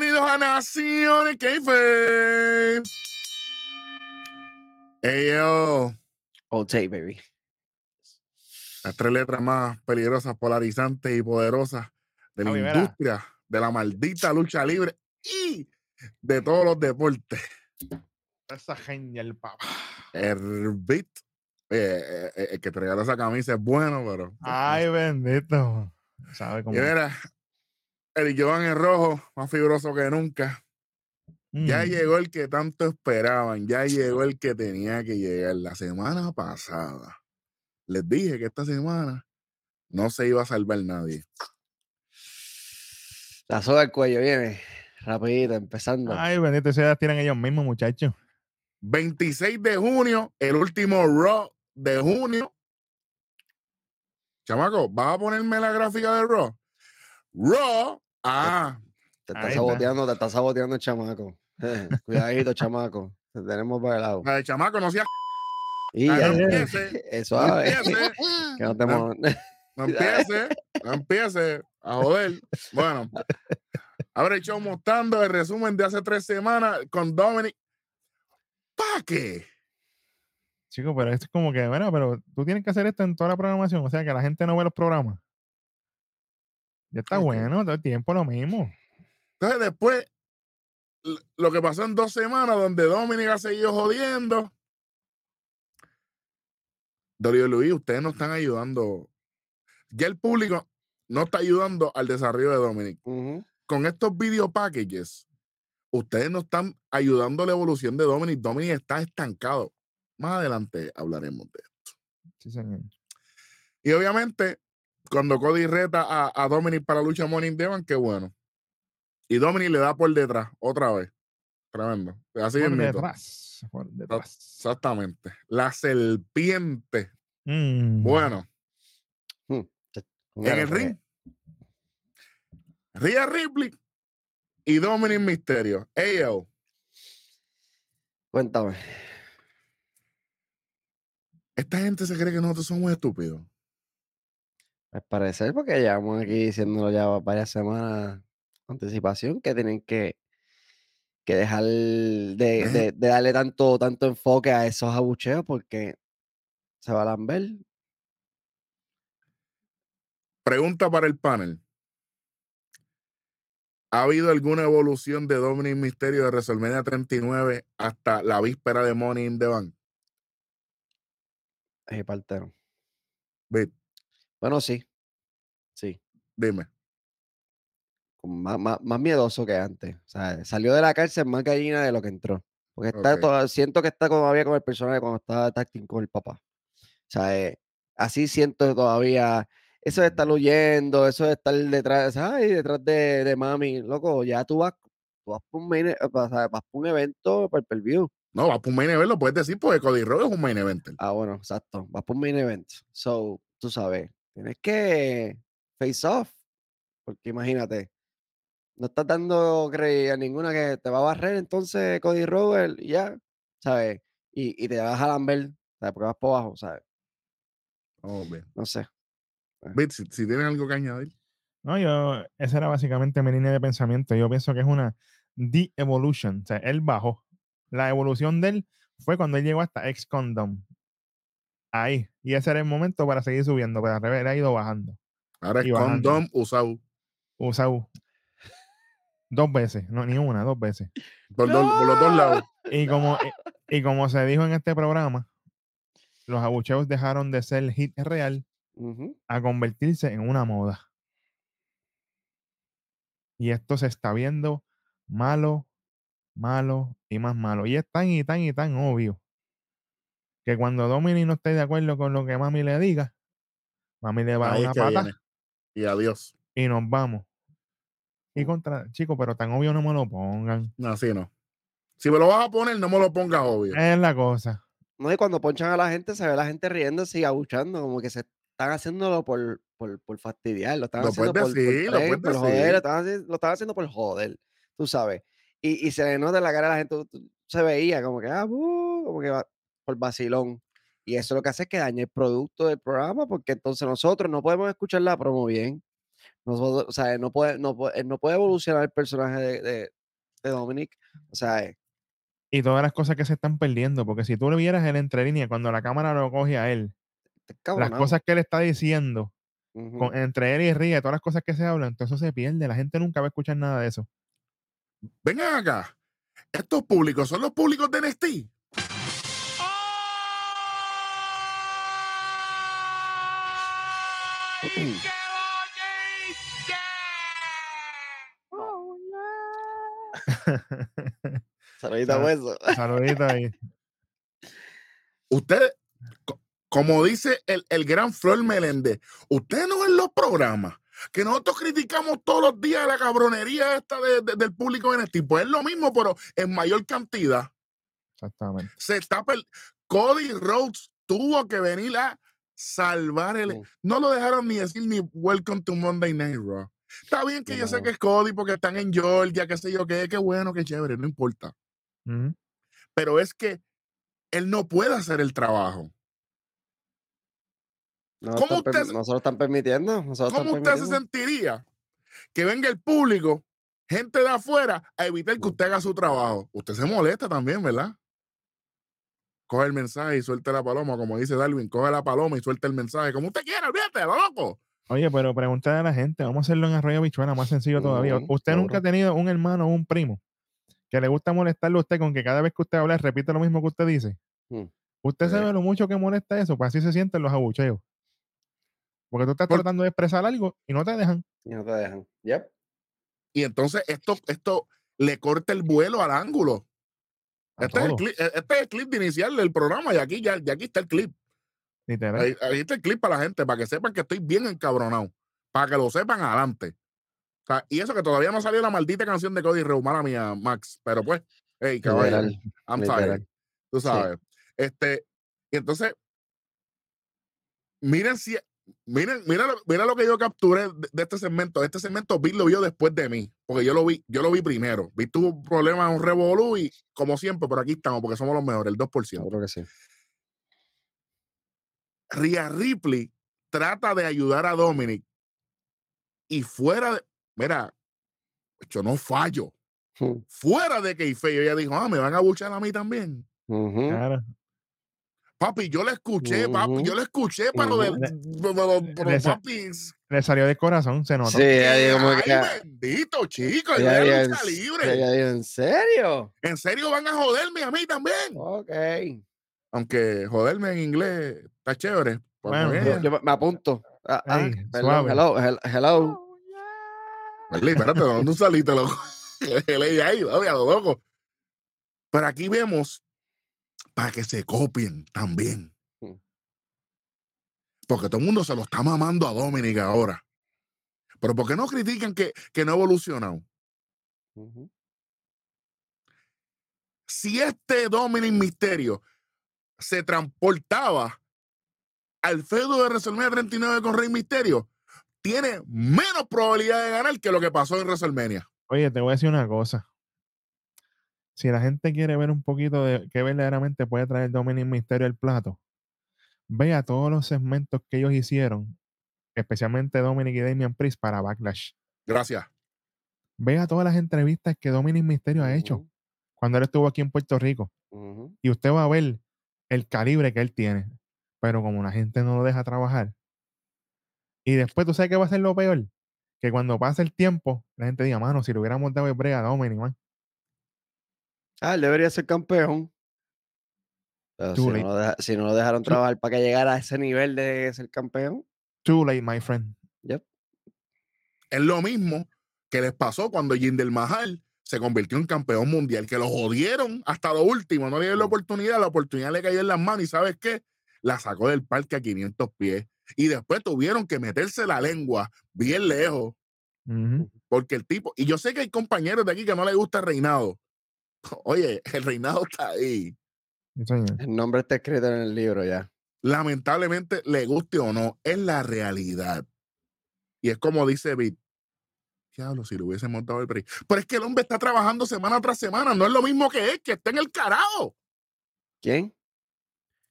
Bienvenidos a Naciones Keife. Hey yo, Old Tape, baby. las tres letras más peligrosas, polarizantes y poderosas de la industria de la maldita lucha libre y de todos los deportes. Esa genial, papá. El beat, eh, eh, el que te regala esa camisa es bueno, pero. Ay, bendito. ¿Sabe cómo? Y mira, el Jovan en rojo, más fibroso que nunca. Ya Mm. llegó el que tanto esperaban, ya llegó el que tenía que llegar. La semana pasada les dije que esta semana no se iba a salvar nadie. La soga al cuello viene. Rapidito, empezando. Ay, bendito. Eso ya tiran ellos mismos, muchachos. 26 de junio, el último Raw de junio. Chamaco, ¿vas a ponerme la gráfica de Raw? Raw. Ah, te está saboteando, te está saboteando el chamaco. Cuidadito, chamaco. Te tenemos para el lado. la de chamaco, no sea. Y Ah, ya, no empiece, eso no empiece, Que no te No. no empiece, no empiece a joder. Bueno, habré hecho mostrando el resumen de hace tres semanas con Dominic. ¿Para qué? Chicos, pero esto es como que, bueno, pero tú tienes que hacer esto en toda la programación. O sea, que la gente no ve los programas. Ya está bueno, todo el tiempo lo mismo. Entonces, después, lo que pasó en dos semanas, donde Dominic ha seguido jodiendo. WWE, ustedes no están ayudando. Ya el público no está ayudando al desarrollo de Dominic. Con estos video packages, ustedes no están ayudando a la evolución de Dominic. Dominic está estancado. Más adelante hablaremos de esto. Sí, señor. Y obviamente, cuando Cody reta a, a Dominic para la lucha Morning Devon, qué bueno. Y Dominic le da por detrás, otra vez. Tremendo. Así Por detrás. Por detrás. Exactamente. La serpiente. Mm. Bueno, Con en el ring. Rhea Ripley y Dominic Misterio. Ayo. Cuéntame. Esta gente se cree que nosotros somos estúpidos. Al parecer, porque llevamos aquí diciéndolo ya varias semanas anticipación que tienen que, que dejar de, de- de darle tanto, tanto enfoque a esos abucheos porque se va a lamber. Pregunta para el panel. ¿Ha habido alguna evolución de Dominic Misterio de WrestleMania 39 hasta la víspera de Money in the Bank? Ese partero. Bit, Bueno, sí. Sí. dime. Más, más, más miedoso que antes. O sea, salió de la cárcel más gallina de lo que entró. Porque está Ok. toda- siento que está todavía con el personaje cuando estaba tacting con el papá. O sea, eh, así siento todavía. Eso de estar huyendo, eso de estar detrás, ay, detrás de, de mami, loco, ya tú vas, tú vas por un, main e- o sea, vas por un evento per, per view. No, va por un main event, lo puedes decir porque Cody Rhodes es un main eventer. Ah, bueno, exacto. Vas por un main event. So, tú sabes, tienes que face off. Porque imagínate, no estás dando a ninguna que te va a barrer, entonces Cody Rhodes y ya, ¿sabes? Y, y te vas a lamber, ¿sabes? Porque vas por abajo, ¿sabes? Oh, bien. No sé. Bit, si, si tienes algo que añadir. No, yo, esa era básicamente mi línea de pensamiento. Yo pienso que es una de-evolution. O sea, él bajó. La evolución de él fue cuando él llegó hasta ex-condom. Ahí. Y ese era el momento para seguir subiendo, pero al revés, ha ido bajando. Ahora es condom usado Usado dos veces, no, ni una, dos veces. por, dos- por los dos lados. Y como, y, y como se dijo en este programa, los abucheos dejaron de ser hit real a convertirse en una moda. Y esto se está viendo malo, malo y más malo. Y es tan y tan y tan obvio que cuando Dominic no esté de acuerdo con lo que mami le diga, mami le va a una pata viene. Y adiós. y nos vamos. Y contra, chicos, pero tan obvio no me lo pongan. No, así no. Si me lo vas a poner, no me lo pongas obvio. Es la cosa. No, y cuando ponchan a la gente, se ve la gente riéndose y abuchando, como que se están haciéndolo por, por, por fastidiar, lo están Lo haciendo puedes por, por decir, lo tren, puedes por decir. joder, lo están, lo están haciendo por joder, tú sabes. Y, y se le nota en la cara de la gente, tú- tú- se veía como que, ah, uh, como que va por vacilón. Y eso lo que hace es que daña el producto del programa, porque entonces nosotros no podemos escuchar la promo bien, Nosotros, o sea, no puede, no puede, él no puede evolucionar el personaje de, de, de Dominic. O sea, eh, Y todas las cosas que se están perdiendo, porque si tú le vieras el entre línea cuando la cámara lo coge a él, las cosas que él está diciendo, con- entre él y Ría, todas las cosas que se hablan, todo eso se pierde. La gente nunca va a escuchar nada de eso. Vengan acá. Estos públicos son los públicos de NXT. Saludita Ah. hueso. Saludito ahí. Ustedes, co- como dice el, el gran Flor Meléndez, ustedes no ven los programas que nosotros criticamos todos los días la cabronería esta de- de- del público en NXT. Pues es lo mismo, pero en mayor cantidad. Exactamente. Se está Cody Rhodes tuvo que venir a salvar el. Sí. No lo dejaron ni decir ni Welcome to Monday Night Raw. Está bien que Sí, yo sé que es Cody porque están en Georgia, qué sé yo qué, qué bueno, qué chévere, no importa. Pero es que él no puede hacer el trabajo. No ¿Cómo están usted- nosotros están permitiendo. Nosotros ¿Cómo están usted se sentiría que venga el público, gente de afuera, a evitar que usted haga su trabajo? Usted se molesta también, ¿verdad? Coge el mensaje y suelta la paloma, como dice Darwin, coge la paloma y suelta el mensaje, como usted quiera, olvídate, lo loco. Oye, pero pregúntale a la gente, vamos a hacerlo en Arroyo Bichuela, más sencillo todavía. ¿Usted nunca ha tenido un hermano o un primo que le gusta molestarle a usted con que cada vez que usted habla repite lo mismo que usted dice? Mm. Usted Sí. sabe lo mucho que molesta eso, pues así se sienten los abucheos. Porque tú estás Por- tratando de expresar algo y no te dejan. Y no te dejan. Yep. Y entonces esto, esto le corta el vuelo al ángulo. A Este es, el clip, e- este es el clip de inicial del programa y aquí ya, ya aquí está el clip. literal. Ahí, ahí está el clip para la gente, para que sepan que estoy bien encabronado. Para que lo sepan adelante. O sea, y eso que todavía no salió la maldita canción de Cody Rhodes, mala mía, Max. Pero pues, hey, caballo, Literal. I'm literal. tired. Tú Sí. sabes. Este, y entonces, miren si, miren, mira lo, mira lo que yo capturé de, de este segmento. Este segmento Bill lo vio después de mí, porque yo lo vi, yo lo vi primero. Bill tuvo un problema, un revolú y como siempre, por aquí estamos, porque somos los mejores, el 2%. Seguro que sí. Rhea Ripley trata de ayudar a Dominic y fuera de, mira, yo no fallo. Mm. Fuera de que ella dijo, ah, me van a buchar a mí también. Claro. Papi, yo la escuché, papi, yo la escuché para lo de, pero, papi, Le salió de corazón, se notó. Sí, que, dijo como ay, que. bendito, chico, ella ella dijo, es en, lucha s- libre. ella dijo, ¿en serio? En serio van a joderme a mí también. Ok. Aunque joderme en inglés está chévere. pues, Bueno, yo-. Yo me- apunto. Ah, ah, suave. hello, hel- hello. Merlí, espérate, ¿de dónde saliste, loco? Ella ahí, obvio, lo loco. Pero aquí vemos para que se copien también. Mm. Porque todo el mundo se lo está mamando a Dominic ahora. Pero ¿por qué no critican que, que no ha evolucionado? Si este Dominic Misterio se transportaba al feudo de WrestleMania 39 con Rey Misterio, tiene menos probabilidad de ganar que lo que pasó en WrestleMania. Oye, te voy a decir una cosa. Si la gente quiere ver un poquito de qué verdaderamente puede traer Dominic Misterio al plato, vea todos los segmentos que ellos hicieron, especialmente Dominic y Damian Priest para Backlash. Gracias. Vea todas las entrevistas que Dominic Misterio ha hecho cuando él estuvo aquí en Puerto Rico. Y usted va a ver el calibre que él tiene. Pero como la gente no lo deja trabajar. Y después, ¿tú sabes qué va a ser lo peor? Que cuando pase el tiempo, la gente diga, mano, si le hubiéramos dado el break a Dominic, man. Ah, él debería ser campeón. Pero si Too no, deja- si no lo dejaron trabajar para que llegara a ese nivel de ser campeón. Too late, my friend. Yep. Es lo mismo que les pasó cuando Jinder Mahal se convirtió en campeón mundial, que lo jodieron hasta lo último, no le dieron la oportunidad, la oportunidad le cayó en las manos y ¿sabes qué? La sacó del parque a 500 pies. Y después tuvieron que meterse la lengua bien lejos, porque el tipo, y yo sé que hay compañeros de aquí que no les gusta el reinado. Oye, el reinado está ahí. El nombre está escrito en el libro ya. Lamentablemente, le guste o no, es la realidad. Y es como dice Bit. Diablo, si le hubiésemos dado el break. Pero es que el hombre está trabajando semana tras semana. No es lo mismo que él, que está en el carajo. ¿Quién?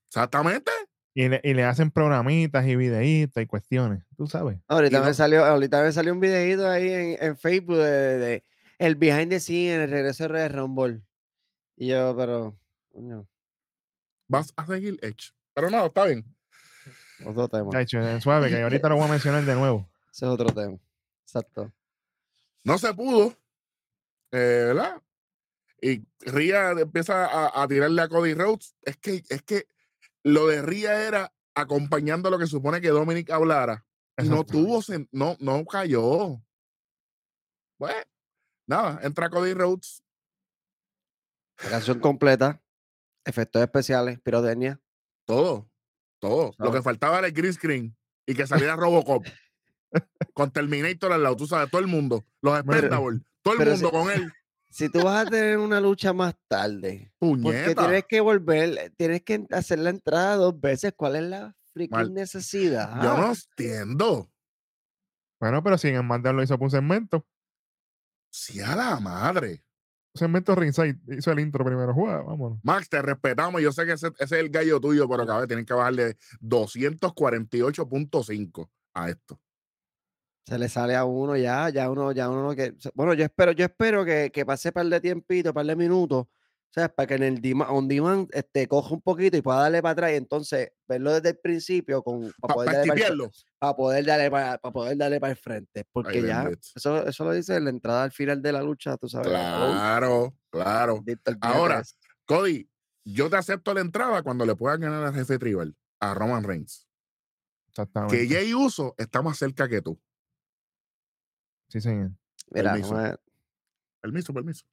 Exactamente. Y le, y le hacen programitas y videitas y cuestiones, tú sabes. Ahorita Y me no- salió, ahorita me salió un videito ahí en, en Facebook de, de el behind the scene, el regreso de Rumble. Y yo, pero, coño, Vas a seguir Edge. Pero no, está bien. otro tema. Chacho, eh, suave, que ahorita lo voy a mencionar de nuevo. Ese es otro tema. Exacto. No se pudo, eh, ¿verdad? Y Ria empieza a, a tirarle a Cody Rhodes. Es que, es que lo de Ria era acompañando lo que supone que Dominic hablara. Y no tuvo, no, no cayó. Pues, nada, entra Cody Rhodes. La canción completa, efectos especiales, pirotecnia. Todo, todo. Lo que faltaba era el green screen y que saliera Robocop. con Terminator al lado, tú sabes, todo el mundo. Los Mira, Expendables, todo el mundo si- con él. Si tú vas a tener una lucha más tarde, porque Puñeta. tienes que volver, tienes que hacer la entrada dos veces, ¿cuál es la freaking Mal. necesidad? Yo no entiendo. Bueno, pero si en el lo hizo por un segmento, Si a la madre. segmento ringside, hizo el intro primero, juega, vámonos. Max, te respetamos. Yo sé que ese, ese es el gallo tuyo, pero cabrón, tienen que bajarle 248.5 a esto. Se le sale a uno ya, ya uno, ya uno que. Bueno, yo espero, yo espero que, que pase par de tiempito, par de minutos, ¿sabes? Para que en el on demand este, coja un poquito y pueda darle para atrás y entonces verlo desde el principio con, para Para poder darle para poder darle para, poder darle para el frente. Porque ya, eso, eso lo dice en la entrada al final de la lucha, tú sabes. Claro, claro. Ahora. Cody, yo te acepto la entrada cuando le puedan ganar al jefe tribal, a Roman Reigns. Exactamente. Que Jay Uso está más cerca que tú. Sí, señor. Mira, permiso. Permiso, permiso.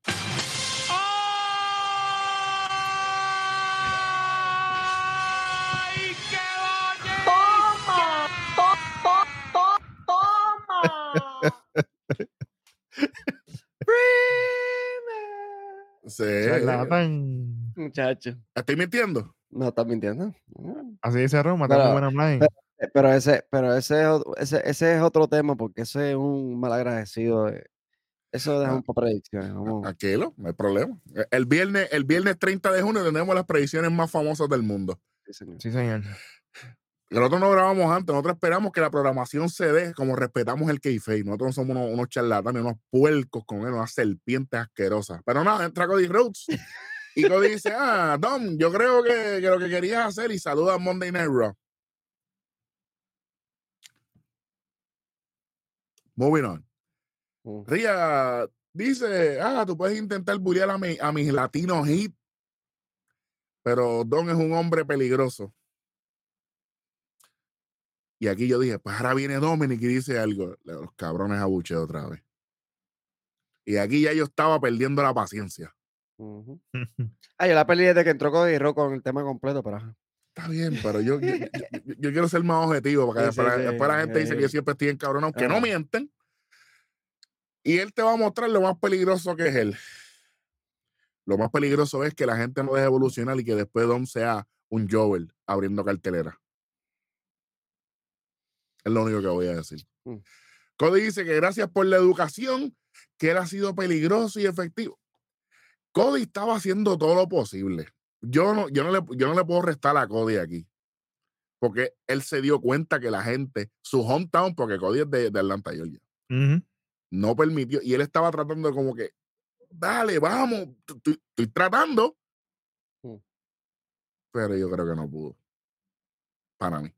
Sí. Charlatán. Muchacho. ¿Estoy mintiendo? No estás mintiendo. Mm. Así dice Roma, está muy buena online. pero- Eh, Pero ese, pero ese, ese, ese es otro tema porque ese es un mal agradecido. eh. Eso deja Ah, un poco predicciones. Vamos. Tranquilo, no hay problema. E, El viernes, el viernes 30 de junio tenemos las predicciones más famosas del mundo. Sí, señor. Sí, señor. Nosotros no grabamos antes, nosotros esperamos que la programación se dé como respetamos el kayfabe. Nosotros no somos unos, unos charlatanes, unos puercos con él, unas serpientes asquerosas. Pero nada, entra Cody Rhodes y Cody dice, ah, Dom, yo creo que, que lo que querías hacer y saluda a Monday Night Raw. Moving on. Mm. Ria dice, ah, tú puedes intentar bullear a, mi- a mis latinos hit, pero Don es un hombre peligroso. Y aquí yo dije, pues ahora viene Dominic y dice algo. Los cabrones abuche otra vez. Y aquí ya yo estaba perdiendo la paciencia. Ujú. Ah, yo la perdí desde que entró Cody Rock con el tema completo, pero. Está bien, pero yo, yo, yo- yo- yo quiero ser más objetivo, Sí, después, sí, la- sí, después la gente dice que yo siempre estoy encabronado, que no Ajá. mienten. Y él te va a mostrar lo más peligroso que es él. Lo más peligroso es que la gente no deje evolucionar y que después Dom sea un Joel abriendo cartelera. Es lo único que voy a decir. Mm. Cody dice que gracias por la educación, que él ha sido peligroso y efectivo. Cody estaba haciendo todo lo posible. Yo no, yo no, le, yo no le puedo restar a Cody aquí. Porque él se dio cuenta que la gente, su hometown, porque Cody es de, de Atlanta, Georgia, no permitió. Y él estaba tratando de como que, dale, vamos, estoy tratando. Mm. Pero yo creo que no pudo. Para mí.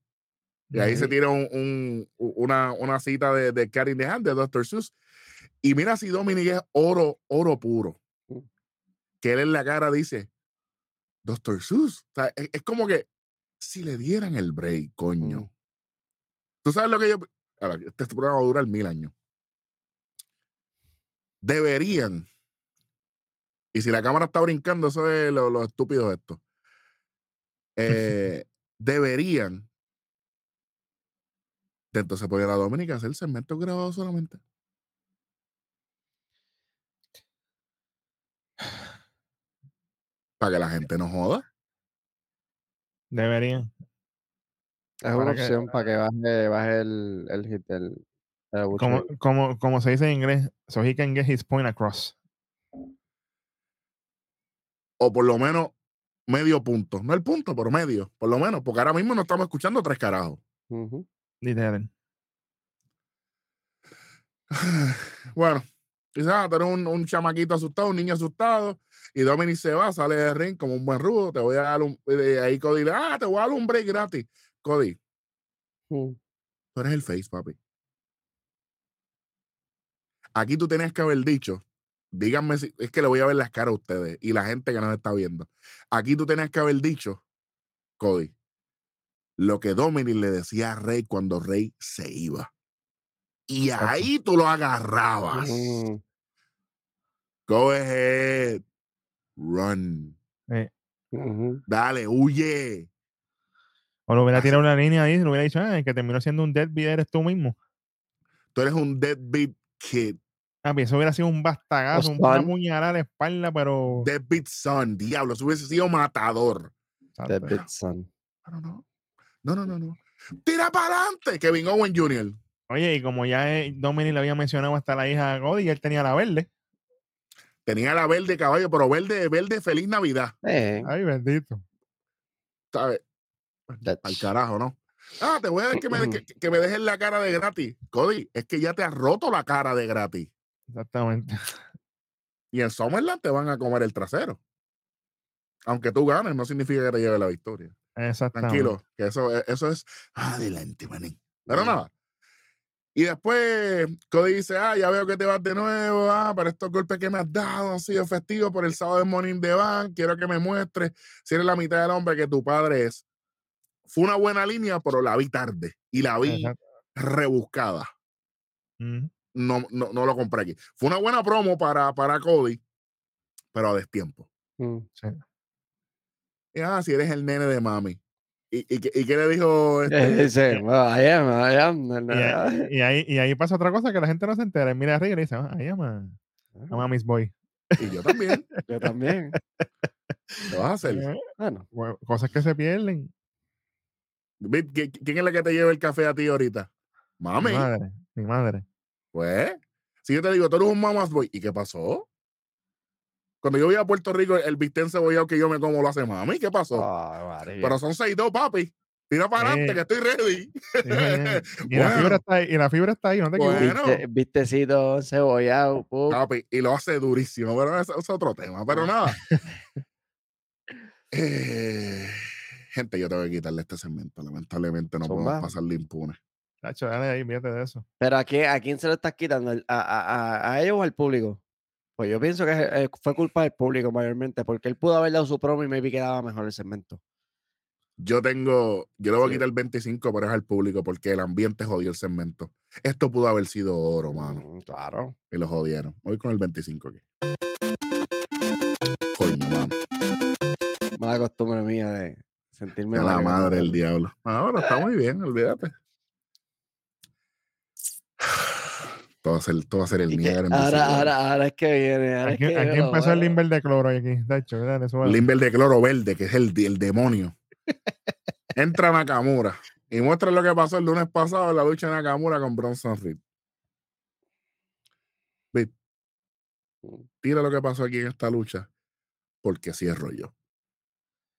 Y ahí se tira un- una, una cita de, de Karin de Hand, de Dr. Seuss. Y mira si Dominic es oro, oro puro. Mm. Que él en la cara dice, Dr. Seuss. O sea, es, es como que si le dieran el break, coño. Mm. Tú sabes lo que yo. Ahora, este programa va a durar mil años. Deberían. Y si la cámara está brincando, eso es lo, lo estúpido de esto. Eh, deberían. Entonces poner a Dominica hacer segmentos grabados solamente. Para que la gente no joda. Deberían. Es una que- opción para que baje, baje el, el hit del. Como, como, como se dice en inglés, so he can get his point across. O por lo menos medio punto. No el punto, pero medio, por lo menos, porque ahora mismo no estamos escuchando tres carajos. Ujú. Literal. Bueno, quizás tener un, un chamaquito asustado, un niño asustado, y Dominic se va, sale del ring como un buen rudo, te voy a dar un, de ahí Cody le, ah, te voy a dar un break gratis. Cody, Mm. tú eres el face, papi. Aquí tú tenías que haber dicho, díganme si, es que le voy a ver las caras a ustedes y la gente que nos está viendo. Aquí tú tenías que haber dicho, Cody, lo que Dominic le decía a Rey cuando Rey se iba. Y ahí tú lo agarrabas. Mm. Go ahead. Run. Eh. Dale, huye. o le hubiera Así- tirado una línea ahí, le hubiera dicho, ah, el que terminó siendo un deadbeat eres tú mismo. Tú eres un deadbeat kid. Ah, eso hubiera sido un bastagazo, un- una puñalada a la espalda, pero. Deadbeat son. Diablo, eso hubiese sido matador. Deadbeat son. Pero no. No, no, no, no. Tira para adelante, Kevin Owen Jr. Oye, y como ya eh, Dominic le había mencionado hasta la hija de Cody, y él tenía la verde. Tenía la verde caballo, pero verde, verde, feliz Navidad. Eh, Ay, bendito. ¿Sabes? Al carajo, ¿no? Ah, te voy a dar que me, que, que me dejes la cara de gratis. Cody, es que ya te has roto la cara de gratis. Exactamente. Y en Summerland te van a comer el trasero. Aunque tú ganes, no significa que te lleve la victoria. Exactamente. Tranquilo, que eso, e- eso es adelante, manín. Pero Mm. nada. Y después Cody dice, ah, ya veo que te vas de nuevo, ah, para estos golpes que me has dado han sido festivos por el sábado de Morning de Van, quiero que me muestres si eres la mitad del hombre que tu padre es. Fue una buena línea, pero la vi tarde y la vi Exacto. rebuscada. Ujú. No, no, no lo compré aquí. Fue una buena promo para, para Cody, pero a destiempo. Mm. Sí. Ah, si eres el nene de mami. ¿Y, y, qué- y qué le dijo? Este? Dice, well, I am, I am. no, no, Y, ahí, y, ahí, y ahí pasa otra cosa que la gente no se entera. Mira arriba y le dice, ah, ahí ama, ama Miss Boy. Y yo también. Yo también. ¿Qué vas a hacer? Eh, Bueno, bueno, cosas que se pierden. Vic, ¿qui- ¿Quién es la que te lleva el café a ti ahorita? Mami. Mi madre, mi madre. Pues, si yo te digo, tú eres un mamás boy, ¿y qué pasó? Cuando yo voy a Puerto Rico, el bistec cebollado que yo me como lo hace mami, ¿qué pasó? oh, María. Pero son 6-2, papi. Tira para adelante, Eh. que estoy ready. Sí, señor. y, la fibra está ahí, y la fibra está ahí, no te Bueno. Viste- vistecito cebollado. Papi, y lo hace durísimo, pero eso es otro tema. Pero nada. Eh, gente, yo tengo que quitarle este segmento. Lamentablemente no podemos pasarle impune. Tacho, dale ahí, fíjate de eso. Pero ¿a quién, ¿a quién se lo estás quitando? ¿Al- ¿A, a, a- a ellos o al público? Pues yo pienso que eh, fue culpa del público mayormente, porque él pudo haber dado su promo y maybe quedaba mejor el segmento. Yo tengo, yo le voy a quitar el 25, pero es al público porque el ambiente jodió el segmento. Esto pudo haber sido oro, mano. Mm, claro. Y lo jodieron. Voy con el 25 aquí. Coño, mano. Mala costumbre mía de sentirme A la madre del diablo. Ahora está muy bien, olvídate. Todo va a ser, todo ser el Niágara ahora, ahora, ahora es que viene. Ahora es Aquí, que aquí viene lo empezó el limber de cloro aquí. Dale. Limber de cloro verde, que es el, el demonio. Entra Nakamura y muestra lo que pasó el lunes pasado en la lucha de Nakamura con Bronson Reed. Tira lo que pasó aquí en esta lucha, porque cierro yo.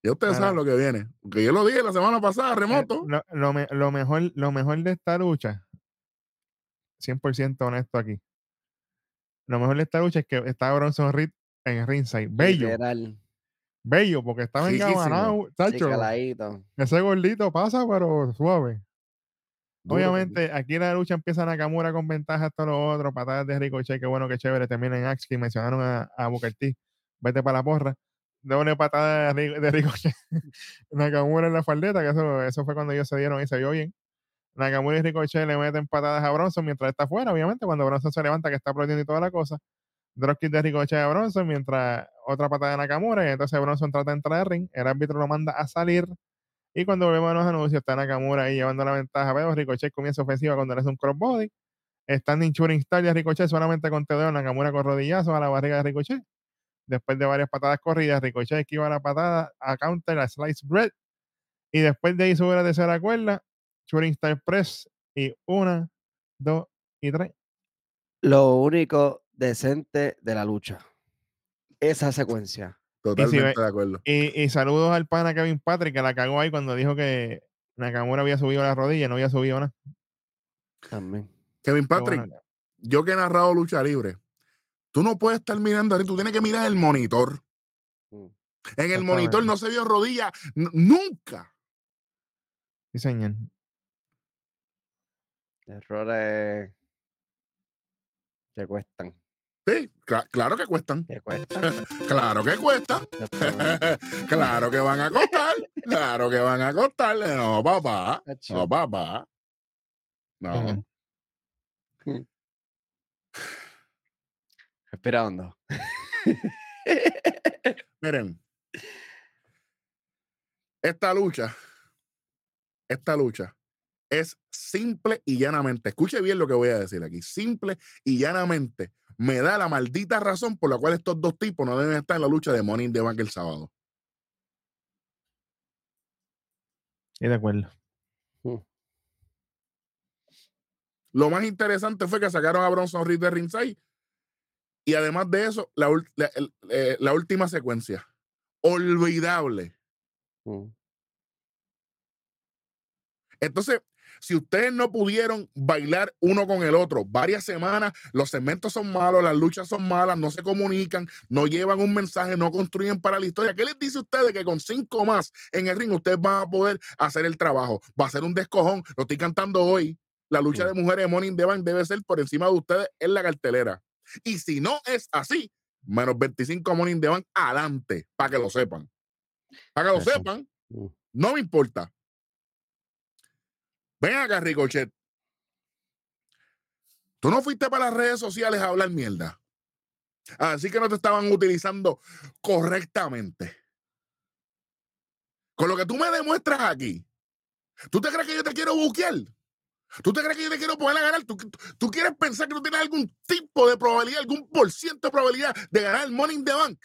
Ya ustedes saben lo que viene. Porque yo lo dije la semana pasada, Eh, remoto. Lo, lo me- lo mejor, lo mejor de esta lucha, 100% honesto aquí. Lo mejor de esta lucha es que estaba Bronson Reed en ringside. Bello, Literal, bello, porque estaba engabanado. Tacho, ese gordito pasa, pero suave. Duro, Obviamente, aquí la lucha empieza Nakamura con ventaja, todo lo otro, patadas de Ricochet, que bueno, que chévere, termina en Axe, que mencionaron a, a Booker T. Vete para la porra. Doble patada de Ricochet. Nakamura en la faldeta, que eso, eso fue cuando ellos se dieron y se vio bien. Nakamura y Ricochet le meten patadas a Bronson mientras está afuera, obviamente, cuando Bronson se levanta, que está aplaudiendo y toda la cosa. Dropkick de Ricochet a Bronson, mientras otra patada de Nakamura, y entonces Bronson trata de entrar al ring, el árbitro lo manda a salir, y cuando volvemos a los anuncios, está Nakamura ahí llevando la ventaja. Vemos Ricochet comienza ofensiva cuando le hace un crossbody. Standing shooting star de Ricochet solamente con TDO. Nakamura con rodillazo a la barriga de Ricochet. Después de varias patadas corridas, Ricochet esquiva la patada a counter, a slice bread. Y después de ahí sube la tercera cuerda. Shooting star press. Y una, dos y tres. Lo único decente de la lucha. Esa secuencia. Totalmente de acuerdo. Y, y saludos al pana Kevin Patrick, que la cagó ahí cuando dijo que Nakamura había subido la rodilla, no había subido nada. También. Kevin Patrick, bueno. yo que he narrado lucha libre, tú no puedes estar mirando ahí, tú tienes que mirar el monitor. Mm. En el monitor no se vio rodilla nunca. Sí, señor. Errores que cuestan. Sí, cla- claro que cuestan. Que cuestan. Claro que cuestan. claro que van a costar. Claro que van a costar. No, papá. No, papá. No. Ujú. Respira hondo. Miren. Esta lucha, esta lucha es simple y llanamente. Escuche bien lo que voy a decir aquí. Simple y llanamente me da la maldita razón por la cual estos dos tipos no deben estar en la lucha de Money in the Bank el sábado. Y de acuerdo. Lo más interesante fue que sacaron a Bronson Reed de ringside y además de eso, la, eh, la última secuencia. Olvidable. Mm. Entonces, si ustedes no pudieron bailar uno con el otro varias semanas, los segmentos son malos, las luchas son malas, no se comunican, no llevan un mensaje, no construyen para la historia. ¿Qué les dice a ustedes que con cinco más en el ring ustedes van a poder hacer el trabajo? Va a ser un descojón. Lo estoy cantando hoy. La lucha de mujeres de Morning Bank debe ser por encima de ustedes en la cartelera. Y si no es así, menos 25 Morning Bank adelante, para que lo sepan. Para que lo sepan, Mm. no me importa. Ven acá, Ricochet. Tú no fuiste para las redes sociales a hablar mierda. Así que no te estaban utilizando correctamente. Con lo que tú me demuestras aquí, ¿tú te crees que yo te quiero buquear? ¿Tú te crees que yo te quiero poner a ganar? ¿Tú, quieres pensar que tú tienes algún tipo de probabilidad, algún por ciento de probabilidad de ganar el Money in the Bank?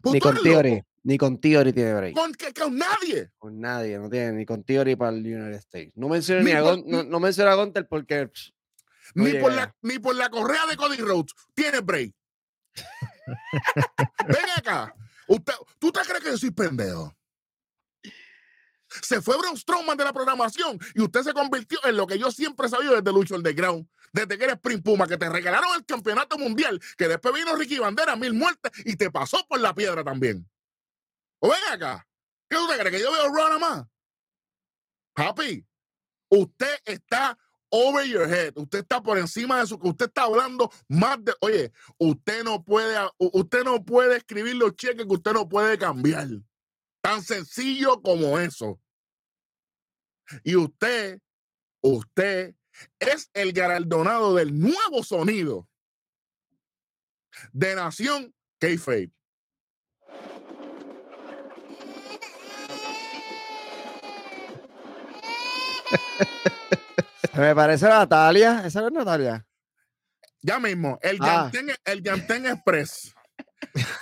Pues Ni tú con eres loco. Ni con Theory tiene break. Con, con nadie. Con nadie, no tiene ni con Theory para el United States. No menciona Ni ni a por- no, no menciona a Gunter porque pff, No ni, por la, ni por la correa de Cody Rhodes tiene break. Ven acá. Usted, ¿Tú te crees que yo soy pendejo? Se fue Braun Strowman de la programación y usted se convirtió en lo que yo siempre he sabido desde Lucho Underground. Desde que eres Prim Puma, que te regalaron el campeonato mundial, que después vino Ricky Bandera, mil muertes, y te pasó por la piedra también. O ven acá. ¿Qué usted cree? ¿Que yo veo Raw nada más? Papi, usted está over your head. Usted está por encima de su. Usted está hablando más de. Oye, usted no puede, usted no puede escribir los cheques que usted no puede cambiar. Tan sencillo como eso. Y usted, usted es el galardonado del nuevo sonido de Nación Kayfabe. Me parece Natalia. ¿Esa no es Natalia? Ya mismo, el Ah. Yantén, el Yantén Express.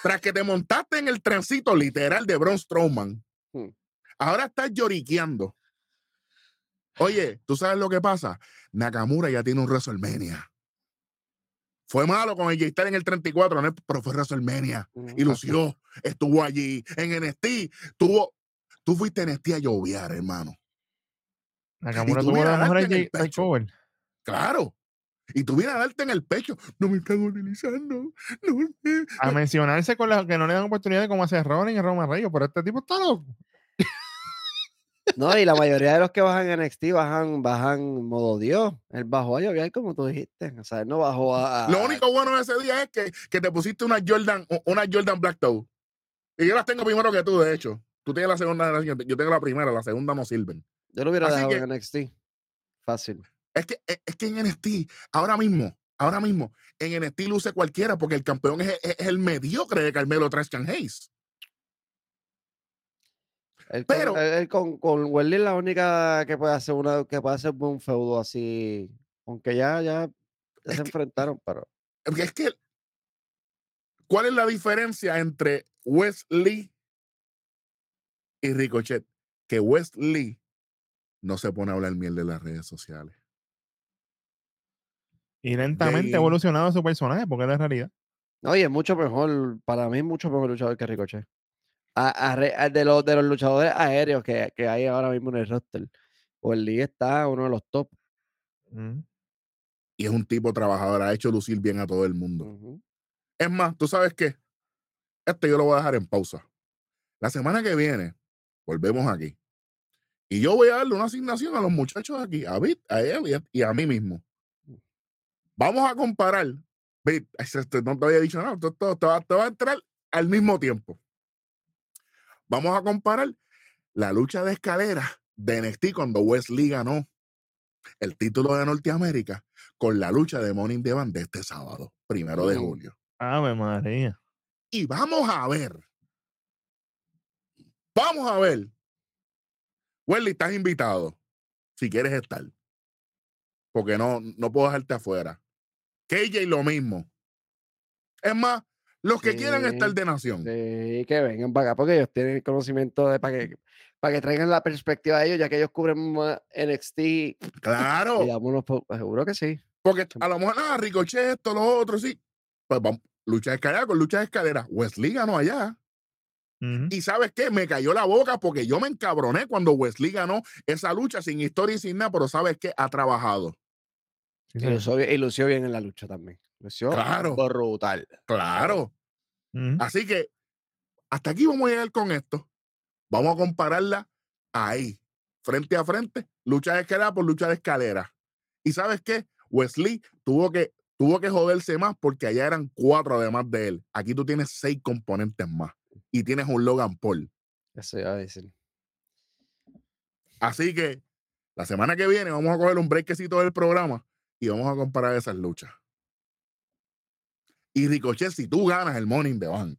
Tras que te montaste en el trencito literal de Braun Strowman, Hmm. ahora estás lloriqueando. Oye, ¿tú sabes lo que pasa? Nakamura ya tiene un WrestleMania. Fue malo con el J-Star en el 34, ¿no? pero fue WrestleMania. Mm, Y lució, estuvo allí. En NXT, tuvo, tú fuiste en NXT a lloviar, hermano. Nakamura tuvo la mejor darte en el al pecho. cover. Claro. Y tú vienes a darte en el pecho. No me están utilizando. No, eh, A mencionarse con las que no le dan oportunidad como hace Rollins y Roman Reigns, pero este tipo está loco. No, y la mayoría de los que bajan en NXT bajan, bajan modo Dios. Él bajó a llover, como tú dijiste. O sea, él no bajó a. Lo único bueno de ese día es que, que te pusiste una Jordan, una Jordan Black Toe. Y yo las tengo primero que tú, de hecho. Tú tienes la segunda generación, yo tengo la primera, la segunda no sirven. Yo lo hubiera Así dejado que- en NXT. Fácil. Es que, es, es que en NXT, ahora mismo, ahora mismo, en NXT luce cualquiera porque el campeón es, es- es el mediocre de Carmelo Trascan Hayes. Él Pero- con, él- él con, con Wesley es la única que puede hacer una que puede hacer un feudo así. Aunque ya, ya, se que- enfrentaron, pero. Es que, ¿cuál es la diferencia entre Wesley y Ricochet? Que Wesley no se pone a hablar miel de las redes sociales. Y lentamente ha evolucionado su personaje, porque es la realidad. No, y es mucho mejor, para mí es mucho mejor luchador que Ricochet. A- a re- a- de, los, de los luchadores aéreos que, que hay ahora mismo en el roster. O el Lee está uno de los top. Mm. Y es un tipo trabajador, ha hecho lucir bien a todo el mundo. Es más, ¿tú sabes qué? Este yo lo voy a dejar en pausa. La semana que viene, volvemos aquí. Y yo voy a darle una asignación a los muchachos aquí, a Bit, a él y a, mí mismo. Vamos a comparar. Bit, no te había dicho nada, te, va, te va a entrar al mismo tiempo. Vamos a comparar la lucha de escalera de NXT cuando Wesley ganó el título de Norteamérica con la lucha de Morning Bank de este sábado, primero de Mm. julio. Ave María. Y vamos a ver. Vamos a ver. Welly, estás invitado. Si quieres estar. Porque no, no puedo dejarte afuera. KJ lo mismo. Es más, los que quieran estar de nación. Sí, que vengan para acá porque ellos tienen el conocimiento de para que, para que traigan la perspectiva de ellos, ya que ellos cubren más NXT. Y Claro. por- seguro que sí. Porque a lo mejor, ah, Ricochet, esto, lo otro, sí. Pues vamos, lucha de escalera con lucha de escalera. Wesley ganó allá. Y sabes qué, me cayó la boca porque yo me encabroné cuando Wesley ganó esa lucha sin historia y sin nada, pero sabes qué, ha trabajado. Sí, Y lució, bien- y lució bien en la lucha también. Lució Claro. brutal. Claro. Así que hasta aquí vamos a llegar con esto. Vamos a compararla ahí, frente a frente, lucha de escalera por lucha de escalera. Y sabes qué, Wesley tuvo que, tuvo que joderse más porque allá eran cuatro además de él. Aquí tú tienes seis componentes más y tienes un Logan Paul. Eso iba a decir. Así que la semana que viene vamos a coger un breakcito del programa y vamos a comparar esas luchas. Y Ricochet, si tú ganas el Morning the Bank,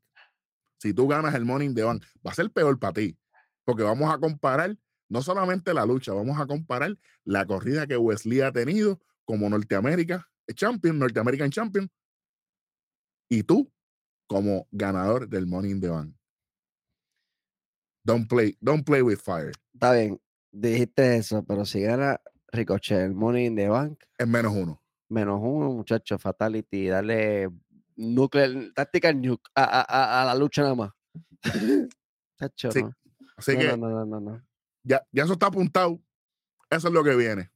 si tú ganas el Morning the Bank, va a ser peor para ti. Porque vamos a comparar no solamente la lucha, vamos a comparar la corrida que Wesley ha tenido como Norteamérica Champion, Norteamerican Champion, y tú como ganador del Morning the Bank. Don't play, don't play with fire. Está bien, dijiste eso, pero si gana Ricochet, el Money in the Bank, Es menos uno. menos uno, muchacho, Fatality, darle nuclear, tactical nuke a, a- a- a la lucha nada más. Chacho, Sí, no. Así No, que no, no, no, no, no. ya, ya eso está apuntado. Eso es lo que viene.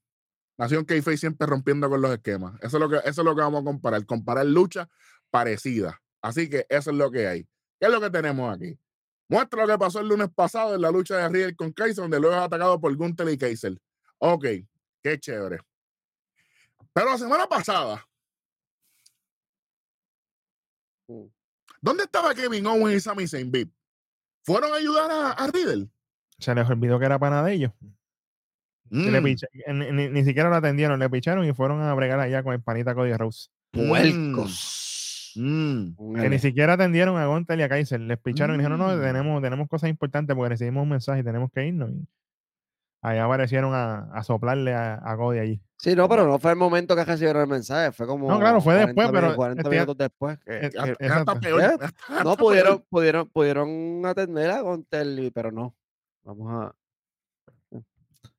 Nación k siempre rompiendo con los esquemas. Eso es lo que, eso es lo que vamos a comparar. Comparar luchas parecidas. Así que eso es lo que hay. ¿Qué es lo que tenemos aquí? Muestra lo que pasó el lunes pasado en la lucha de Riel con Kaiser, donde luego es atacado por Gunther y Kaiser. Ok, qué chévere. Pero la semana pasada, Mm. ¿dónde estaba Kevin Owens y Sami Zayn Beat? ¿Fueron a ayudar a, a Riddle? Se les olvidó que era pana de ellos. Le Mm, picha- ni, ni- ni siquiera lo atendieron, le picharon y fueron a bregar allá con el panita Cody Rose. Puercos. Mm. Que ni siquiera atendieron a Gontel y a Kaiser. Les picharon y dijeron, no, Mm. tenemos, tenemos cosas importantes porque recibimos un mensaje y tenemos que irnos. Y allá aparecieron a, a soplarle a, a Cody allí. Sí, no, pero no fue el momento que recibieron el mensaje, fue como. No, claro, fue 40 después, minu- pero 40 este- minutos después. que- eh, eh, peor. ¿Eh? no pudieron, peor. pudieron, pudieron atender a Gontel, pero no. Vamos a. No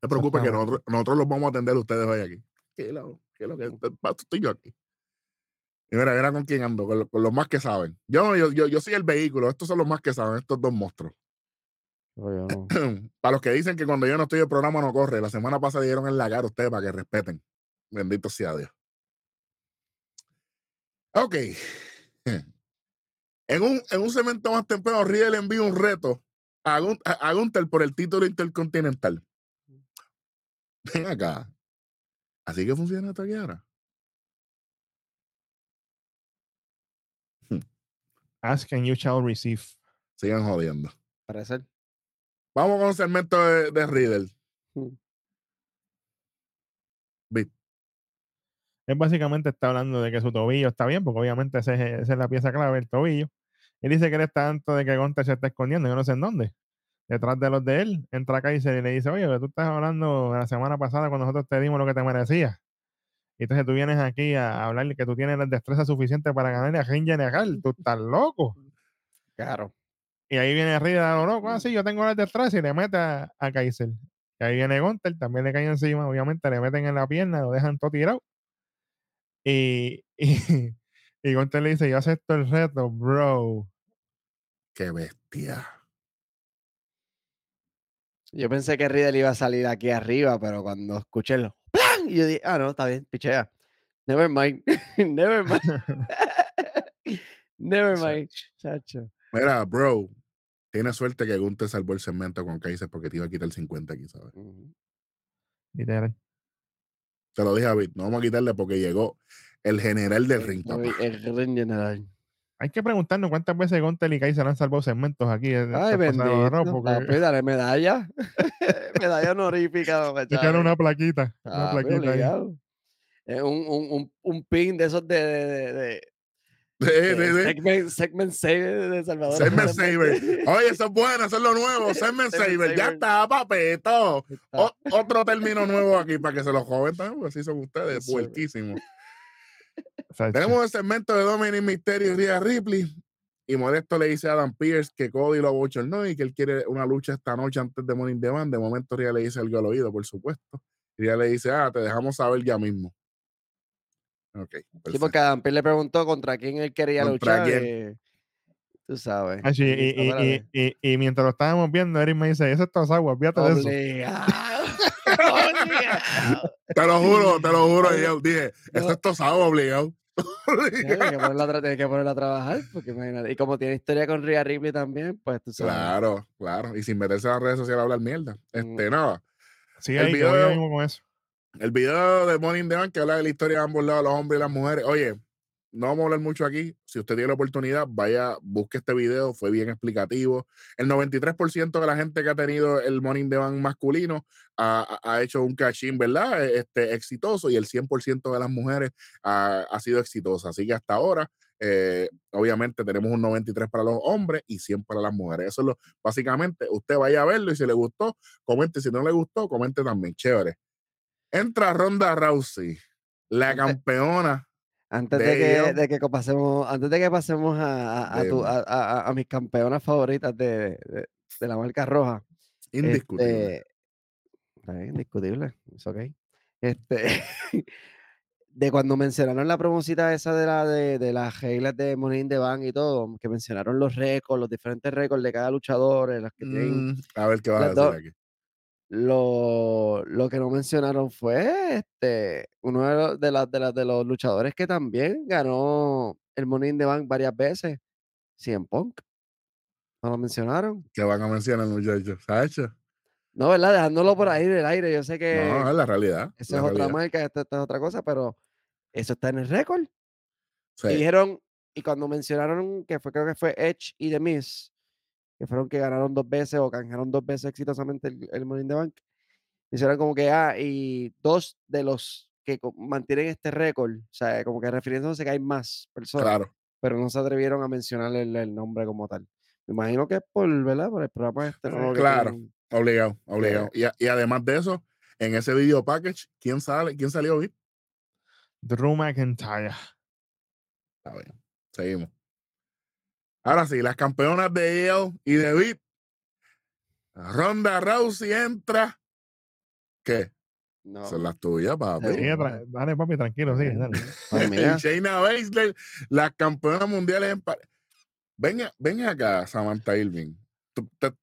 te preocupes que nosotros, nosotros los vamos a atender ustedes hoy aquí. ¿Qué lo, qué lo que estoy yo aquí? Y mira, mira con quién ando, con, lo- con los más que saben. Yo, yo, yo, yo soy el vehículo, estos son los más que saben, estos dos monstruos. No. para los que dicen que cuando yo no estoy el programa no corre, la semana pasada dieron en la cara a ustedes para que respeten. Bendito sea Dios. Ok. En un, en un segmento más temprano, Riddle envía un reto a, Gun- a, por el título intercontinental. Ven acá. Así que funciona esto aquí ahora. Ask and you shall receive. Sigan jodiendo. Parecer. Vamos con un segmento de, de Riddle. Mm. Él básicamente está hablando de que su tobillo está bien, porque obviamente es- esa es la pieza clave, el tobillo. Él dice que él está tanto de que Gonter se está escondiendo, yo no sé en dónde. Detrás de los de él, entra Kaiser y le dice, oye, tú estás hablando la semana pasada cuando nosotros te dimos lo que te merecías. Y entonces tú vienes aquí a hablar que tú tienes la destreza suficiente para ganarle a Jen General. Tú estás loco. Claro. Y ahí viene Riddle a lo loco. Ah, sí, yo tengo la destreza y le mete a, a Kaiser. Y ahí viene Gunter, también le cae encima. Obviamente le meten en la pierna, lo dejan todo tirado. Y, y Y Gunter le dice, yo acepto el reto, bro. Qué bestia. Yo pensé que Riddle iba a salir aquí arriba, pero cuando escuché el Y yo dije, ah, no, está bien, pichea. Never mind. Never mind. Never mind. Chacho. Mira, bro, tiene suerte que Gunther salvó el segmento con Kaiser porque te iba a quitar el 50 aquí, ¿sabes? Literal. Te lo dije a Bit, no vamos a quitarle porque llegó el general del ring, papá. El, el ring general. Hay que preguntarnos cuántas veces Gontel y Kaiser han salvado segmentos aquí. en Ay, bendito. porque Papi, dale medalla. medalla honorífica. quedaron una plaquita. Una Papi, plaquita un, un, un, un pin de esos de, de, de, segment, segment saver de Salvador. Segment Saver. Oye, eso es bueno, eso es lo nuevo. Segment Segment Saver. Ya está, papito. Está. O- otro término nuevo aquí para que se lo joven también, porque así son ustedes, puerquísimos. Tenemos el segmento de Dominic Mysterio y Rhea Ripley. Y Modesto le dice a Adam Pierce que Cody lo bochornó y que él quiere una lucha esta noche antes de Morning Bank. De momento Rhea le dice algo al oído, por supuesto. Y Rhea le dice, ah, te dejamos saber ya mismo. Ok. Sí, porque Adam Pearce le preguntó contra quién él quería ¿Contra luchar. quién? eh, tú sabes. Ah, sí, y, y- y- espérate. y- y mientras lo estábamos viendo, Eric me dice, eso está agua, fíjate de eso. Obligado. Obligado. Te lo juro, te lo juro. Oye, y yo dije, eso es tosado obligado. Tienes que, ponerla a tra- tienes que ponerla a trabajar, porque imagínate. Y como tiene historia con Rhea Ripley también, pues tú sabes. Claro, claro. Y sin meterse a las redes sociales a hablar mierda. Este, nada. Sigue El ahí, video- con eso. El video de Morning the Bank que habla de la historia de ambos lados, los hombres y las mujeres. Oye, no vamos a hablar mucho aquí. Si usted tiene la oportunidad, vaya, busque este video. Fue bien explicativo. El 93% de la gente que ha tenido el Morning the Bank masculino ha, ha- hecho un cachín, ¿verdad? E- Este, exitoso y el 100% de las mujeres ha, ha sido exitosa. Así que hasta ahora, eh, obviamente, tenemos un 93 para los hombres y 100 para las mujeres. Eso es lo, básicamente, usted vaya a verlo y si le gustó, comente. Si no le gustó, comente también. Chévere. Entra Ronda Rousey, la campeona. Antes de, de que, de que pasemos, antes de que pasemos a, a- tu- mis campeonas favoritas de, de- la marca roja. Indiscutible. Este, está indiscutible. Es ok. Este, de cuando mencionaron la promosita esa de la de, de las reglas de Money in the Bank y todo, que mencionaron los récords, los diferentes récords de cada luchador, eh, las que tienen. Mm, a ver qué vas a dos- aquí. Lo, lo que no mencionaron fue este uno de los, de, de, los luchadores que también ganó el Money in the Bank varias veces, CM Punk. ¿No lo mencionaron? ¿Qué van a mencionar, muchachos? ¿Sabes? No, ¿verdad? Dejándolo por ahí del aire. Yo sé que No, es la realidad. esa es otra marca, esta, esta es otra cosa, pero eso está en el récord. Sí, Y dijeron, y cuando mencionaron que fue, creo que fue Edge y The Miz, que fueron que ganaron dos veces o canjearon dos veces exitosamente el, el Money in the Bank, hicieron como que, ah, y dos de los que mantienen este récord, o sea, como que refiriéndose que hay más personas, claro. pero no se atrevieron a mencionar el, el nombre como tal. Me imagino que es por, ¿verdad? Por el programa este nuevo que Claro. tienen. Obligado, obligado. Y además de eso, en ese video package, ¿quién sale? ¿Quién salió hoy? Drew McIntyre. Está bien. Seguimos. Ahora sí, las campeonas de EO y de VIP. Ronda Rousey entra. ¿Qué? No. Son las tuyas, papi. Sí. Tra- dale, papi, tranquilo, sigue, dale. Shayna Baszler, las campeonas mundiales en pa- ven, ven acá, Samantha Irving.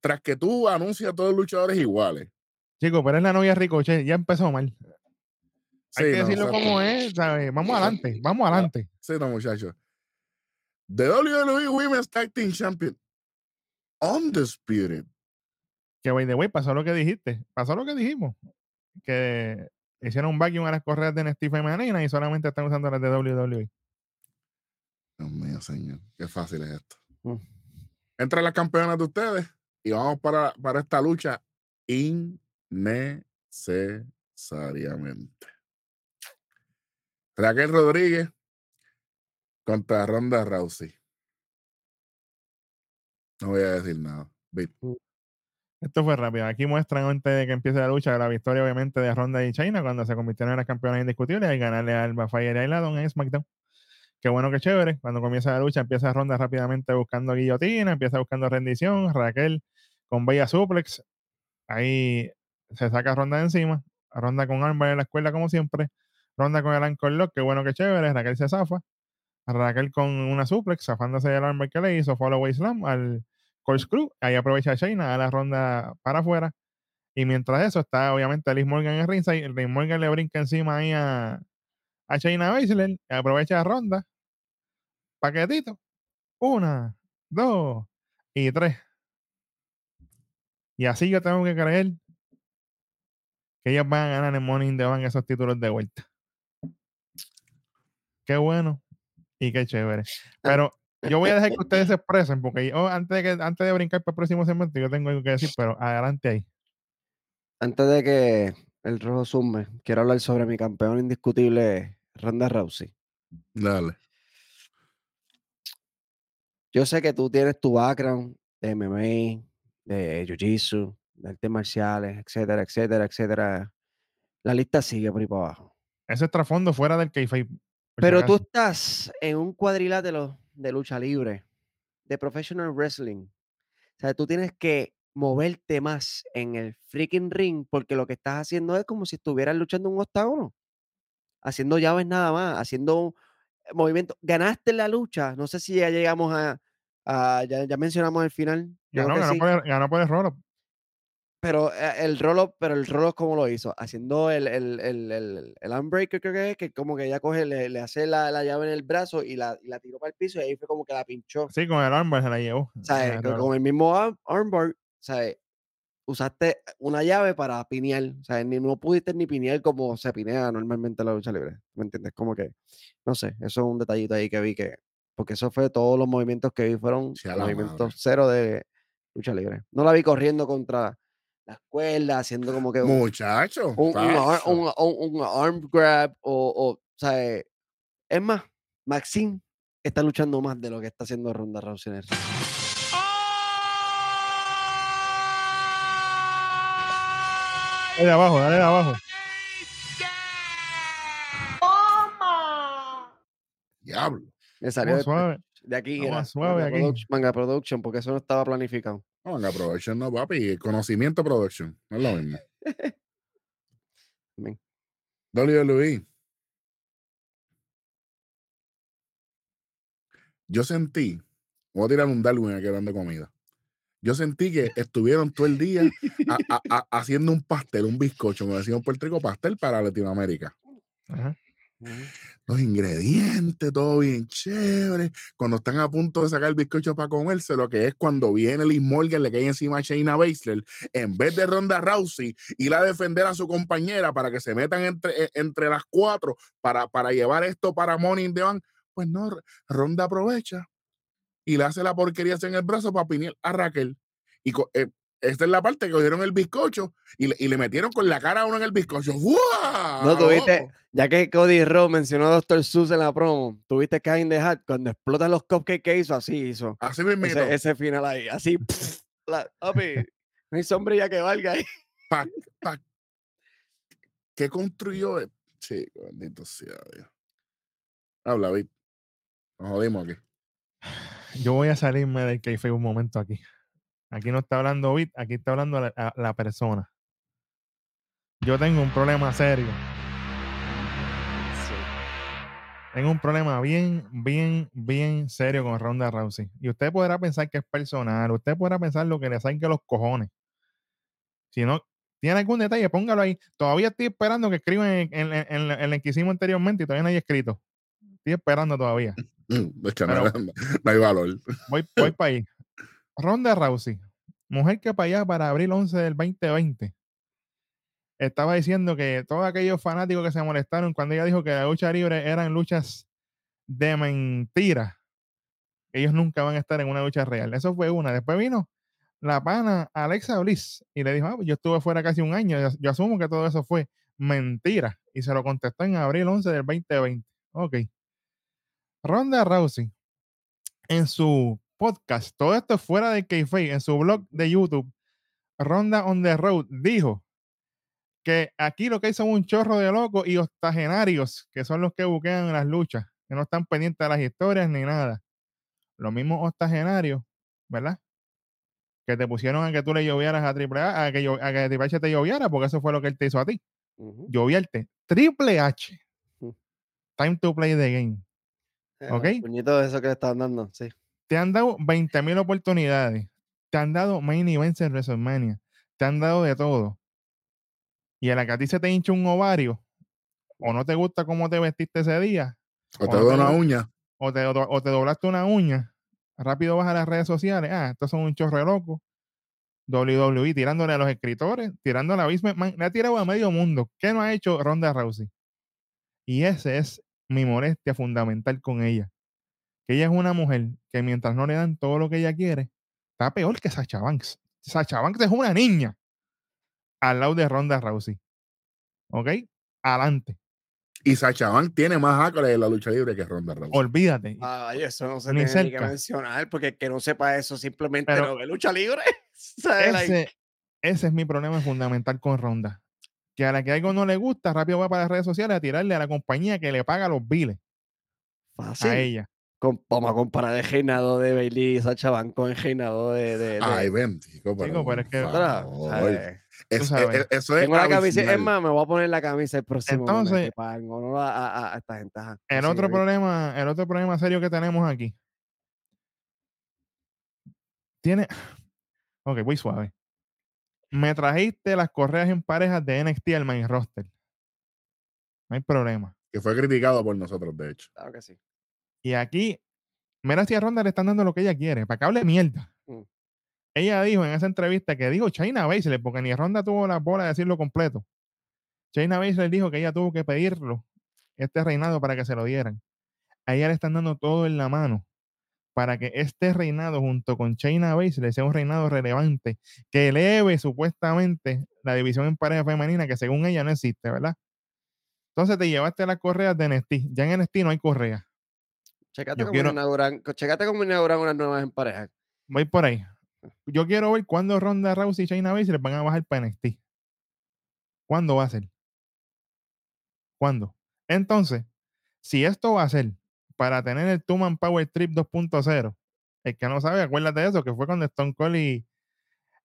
Tras que tú anuncias a todos los luchadores iguales. Chico, pero es la novia Ricochet, ya empezó mal. Hay Sí, que no, decirlo como es, ¿sabes? Vamos adelante, vamos adelante. Sí, no, muchachos. The WWE Women's Tag Team Champion. Undisputed. Que, by the way, pasó lo que dijiste, pasó lo que dijimos. Que hicieron un vacuum a las correas de NXT femenina y solamente están usando las de. WWE. Dios mío, señor. Qué fácil es esto. Mm. Entran las campeonas de ustedes y vamos para, para esta lucha innecesariamente. Raquel Rodríguez contra Ronda Rousey. No voy a decir nada. Bit. Esto fue rápido. Aquí muestran antes de que empiece la lucha la victoria, obviamente, de Ronda y China cuando se convirtieron en las campeonas indiscutibles y ganarle a Alba Fire y Ailadon en SmackDown. Qué bueno, qué chévere. Cuando comienza la lucha, empieza Ronda rápidamente buscando guillotina, empieza buscando rendición. Raquel con Bella Suplex. Ahí se saca Ronda encima. Ronda con Armbar en la escuela, como siempre. Ronda con el Ankle Lock. Qué bueno, qué chévere. Raquel se zafa. Raquel con una suplex, zafándose del armbar que le hizo, follow slam al corkscrew. Ahí aprovecha Shayna a la ronda para afuera. Y mientras eso está obviamente Liz Morgan en ringside. Liz Morgan le brinca encima ahí a, a Shayna Baszler. Aprovecha la ronda. Paquetito. Una, dos y tres. Y así yo tengo que creer que ellas van a ganar en Money in the Bank esos títulos de vuelta. Qué bueno y qué chévere. Pero yo voy a dejar que ustedes se expresen porque yo, antes, de que, antes de brincar para el próximo segmento, yo tengo algo que decir, pero adelante ahí. Antes de que el rojo sume, quiero hablar sobre mi campeón indiscutible, Ronda Rousey. Dale. Yo sé que tú tienes tu background de MMA, de Jiu-Jitsu, de artes marciales, etcétera, etcétera, etcétera. La lista sigue por ahí para abajo. Ese es trasfondo fuera del kayfabe. Pero tú estás en un cuadrilátero de lucha libre, de professional wrestling. O sea, tú tienes que moverte más en el freaking ring porque lo que estás haciendo es como si estuvieras luchando un octágono. Haciendo llaves nada más, haciendo movimiento. Ganaste la lucha. No sé si ya llegamos a. a- ya, ya mencionamos el final. Ganó, ganó, sí, por, ganó. Pero eh, el roll pero el roll ¿cómo lo hizo? Haciendo el, el, el, el, el unbreaker, creo que es, que como que ella coge, le, le hace la, la llave en el brazo y la, y la tiró para el piso y ahí fue como que la pinchó. Sí, con el armbar se la llevó. O sea, Eh, con, con el mismo arm- armbar, sea, usaste una llave para pinear. Sea, ni, no pudiste ni pinear como se pinea normalmente en la lucha libre. ¿Me entiendes? Como que, no sé, eso es un detallito ahí que vi que, porque eso fue todos los movimientos que vi fueron movimientos madre. cero de lucha libre. No la vi corriendo contra las cuerdas, haciendo como que un, Muchacho. un, un un- un- un arm grab o, o, o sea, eh, es más, Maxine está luchando más de lo que está haciendo Ronda Rousey en el ring. Dale abajo, dale abajo. ¡Toma! Diablo. Me salió de, suave. de aquí, era suave Manga, aquí. Produc- Manga Production, porque eso no estaba planificado. No, venga, production no, papi. Conocimiento production. No es lo mismo. Amén. WWE. Yo sentí, voy a tirar un Darwin aquí hablando de comida. Yo sentí que estuvieron todo el día a- a- a- haciendo un pastel, un bizcocho, como decíamos en Puerto Rico, pastel para Latinoamérica. Ajá. Los ingredientes, todo bien chévere. Cuando están a punto de sacar el bizcocho para comerse, lo que es cuando viene Liz Morgan, le cae encima a Shayna Baszler, en vez de Ronda Rousey, ir a defender a su compañera para que se metan entre, e- entre las cuatro para, para llevar esto para in the Bank, pues no, Ronda aprovecha y le hace la porquería en el brazo para pinear a Raquel. Y eh, esta es la parte que cogieron el bizcocho y le, y le metieron con la cara a uno en el bizcocho. ¡Fua! No, tuviste, ya que Cody Rowe mencionó a Dr. Seuss en la promo, tuviste que in the Hat, cuando explotan los cupcakes que hizo, así hizo. Así mismo. Ese, ese final ahí, así, pff, la, papi, no hay sombrilla que valga ahí. ¿Qué construyó? e- Chico, bendito sea Dios. Habla, Vic. Nos jodimos aquí. Yo voy a salirme del kayfabe un momento aquí. Aquí no está hablando Bit, aquí está hablando la, a- la persona. Yo tengo un problema serio. Tengo un problema bien, bien, bien serio con Ronda Rousey. Y usted podrá pensar que es personal, usted podrá pensar lo que le salga los cojones. Si no tiene algún detalle, póngalo ahí. Todavía estoy esperando que escriban en, en- en- en en la que hicimos anteriormente y todavía no hay escrito. Estoy esperando todavía. Es que no- no hay valor. Voy, voy para ahí. Ronda Rousey, mujer que para allá, para abril 11 del 2020, estaba diciendo que todos aquellos fanáticos que se molestaron cuando ella dijo que la lucha libre eran luchas de mentira, ellos nunca van a estar en una lucha real. Eso fue una. Después vino la pana Alexa Bliss y le dijo, "Ah, pues yo estuve fuera casi un año, yo asumo que todo eso fue mentira. Y se lo contestó en abril 11 del 2020. Ok. Ronda Rousey en su podcast, todo esto es fuera de kayfabe, en su blog de YouTube, Ronda on the Road, dijo que aquí lo que hay son un chorro de locos y octogenarios, que son los que buquean las luchas, que no están pendientes de las historias ni nada. Los mismos octogenarios, ¿verdad? Que te pusieron a que tú le llovieras a Triple A, a que, llo- a que Triple H te lloviera, porque eso fue lo que él te hizo a ti. Ujú. Llovierte. Triple H. Time to play the game. ¿Ok? El puñito de eso que le estaban dando, sí. Te han dado 20.000 oportunidades. Te han dado main events en WrestleMania. Te han dado de todo. Y a la que a ti se te hincha un ovario, o no te gusta cómo te vestiste ese día, O te Cuando doy te una uña. o te, o te doblaste una uña, rápido vas a las redes sociales. Ah, estos son un chorre loco. WWE tirándole a los escritores, tirándole a Vince McMahon, le ha tirado a medio mundo. ¿Qué no ha hecho Ronda Rousey? Y ese es mi molestia fundamental con ella. Que ella es una mujer que mientras no le dan todo lo que ella quiere, está peor que Sacha Banks. Sacha Banks es una niña al lado de Ronda Rousey. ¿Ok? Adelante. Y Sacha Banks tiene más acres en la lucha libre que Ronda Rousey. Olvídate. Ay, eso no se Ni tiene ni que cerca. mencionar, porque el que no sepa eso simplemente Pero- no ve lucha libre. Ese, ese es mi problema fundamental con Ronda. Que a la que algo no le gusta, rápido va para las redes sociales a tirarle a la compañía que le paga los biles fácil. a ella. Com- vamos a comparar el reinado de Bailey y Sacha con el reinado de. de, de- Ay, ven, chico, pero, es que- Tengo la camisa, es más, me voy a poner la camisa el próximo Entonces- que para en honor a, a- a esta gente. ajá. El otro problema, el otro problema serio que tenemos aquí. Tiene. Ok, voy suave. Me trajiste las correas en parejas de NXT al main roster. No hay problema. Que fue criticado por nosotros, de hecho. Claro que sí. Y aquí, mira si a Ronda le están dando lo que ella quiere, para que hable mierda. Mm. Ella dijo en esa entrevista que dijo China Baszler, porque ni Ronda tuvo la bola de decirlo completo. China Baszler dijo que ella tuvo que pedirlo, este reinado, para que se lo dieran. A ella le están dando todo en la mano para que este reinado junto con China Baszler sea un reinado relevante que eleve supuestamente la división en pareja femenina que según ella no existe, ¿verdad? Entonces te llevaste las correas de NXT. Ya en NXT no hay correas. Checate cómo, quiero- inauguran, checate cómo inauguran unas nuevas en pareja. Voy por ahí. Yo quiero ver cuándo Ronda Rousey y Shayna Baszler van a bajar para NXT. ¿Cuándo va a ser? ¿Cuándo? Entonces, si esto va a ser para tener el Two Man Power Trip 2.0, el que no sabe, acuérdate de eso, que fue cuando Stone Cold y,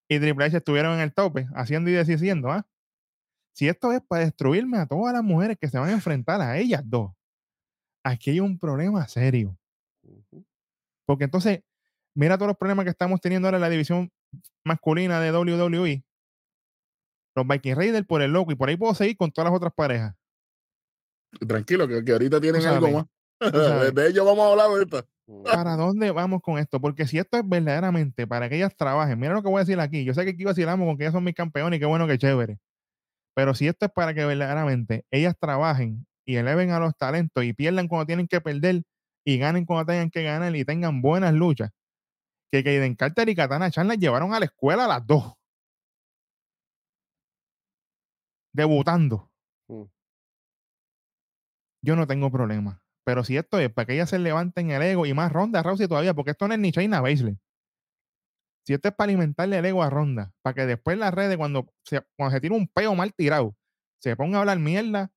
y Triple H estuvieron en el tope, haciendo y deshaciendo, ¿ah? Si esto es para destruirme a todas las mujeres que se van a enfrentar a ellas dos, aquí hay un problema serio. Porque entonces, mira todos los problemas que estamos teniendo ahora en la división masculina de WWE. Los Viking Raiders por el loco y por ahí puedo seguir con todas las otras parejas. Tranquilo, que, que ahorita tienen algo más. de ellos vamos a hablar ahorita. Ujú. ¿Para dónde vamos con esto? Porque si esto es verdaderamente para que ellas trabajen, mira lo que voy a decir aquí. Yo sé que aquí vacilamos con que ellas son mis campeones y qué bueno que chévere. Pero si esto es para que verdaderamente ellas trabajen y eleven a los talentos y pierdan cuando tienen que perder y ganen cuando tengan que ganar y tengan buenas luchas, que Kaden Carter y Katana Chan las llevaron a la escuela a las dos. Debutando. Mm. Yo no tengo problema. Pero si esto es para que ellas se levanten el ego y más Ronda Rousey todavía, porque esto no es ni Shayna Baszler. Si esto es para alimentarle el ego a Ronda, para que después las redes, cuando se, cuando se tira un peo mal tirado, se ponga a hablar mierda.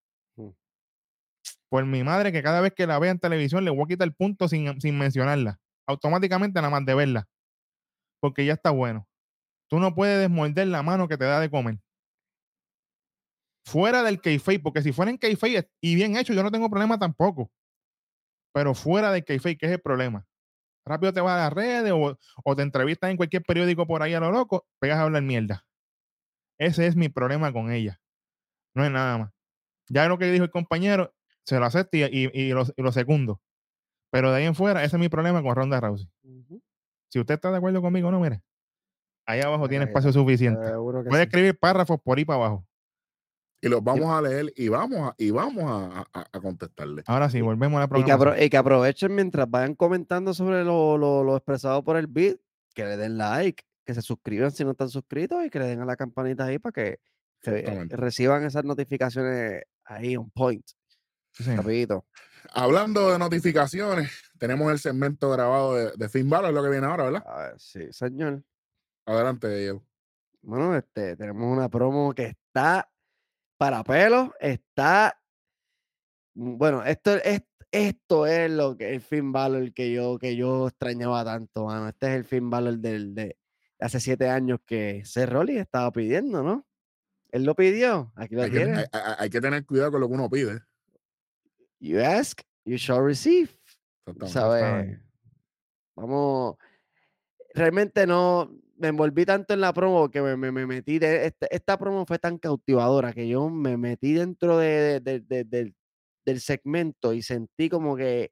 Por mi madre que cada vez que la vea en televisión le voy a quitar el punto sin, sin mencionarla. Automáticamente nada más de verla. Porque ya está bueno. Tú no puedes desmorder la mano que te da de comer. Fuera del kayfabe, porque si fuera en kayfabe y bien hecho, yo no tengo problema tampoco. Pero fuera del kayfabe, que es el problema. Rápido te vas a las redes o, o te entrevistas en cualquier periódico por ahí a lo loco, pegas a hablar mierda. Ese es mi problema con ella. No es nada más. Ya lo que dijo el compañero, se lo acepto y, y- y lo, y lo segundo. Pero de ahí en fuera, ese es mi problema con Ronda Rousey. Si usted está de acuerdo conmigo, no, mire. Ahí abajo tiene espacio suficiente. Puede sí. escribir párrafos por ahí para abajo. Y los vamos a leer y vamos a, y vamos a, a- a contestarle. Ahora sí, volvemos a la Y que, programación. apro- y que aprovechen mientras vayan comentando sobre lo, lo- lo expresado por el beat, que le den like, que se suscriban si no están suscritos y que le den a la campanita ahí para que, eh, reciban esas notificaciones ahí on point, Sí, rapidito. Hablando de notificaciones, tenemos el segmento grabado de, de Finn Balor, es lo que viene ahora, ¿verdad? Sí, señor. Adelante, Diego. Bueno, este, tenemos una promo que está para pelos, está. mm, Bueno, esto es, esto es lo que el Finn Balor que yo, que yo extrañaba tanto, mano. Este es el Finn Balor del, de hace siete años que Seth Rollins estaba pidiendo, ¿no? Él lo pidió, aquí lo Hay que, tiene. hay- hay- hay que tener cuidado con lo que uno pide. You ask, you shall receive. ¿Sabes? Vamos. Realmente no me envolví tanto en la promo que me, me- me metí. De, este- esta promo fue tan cautivadora que yo me metí dentro de- de- de- del, del segmento y sentí como que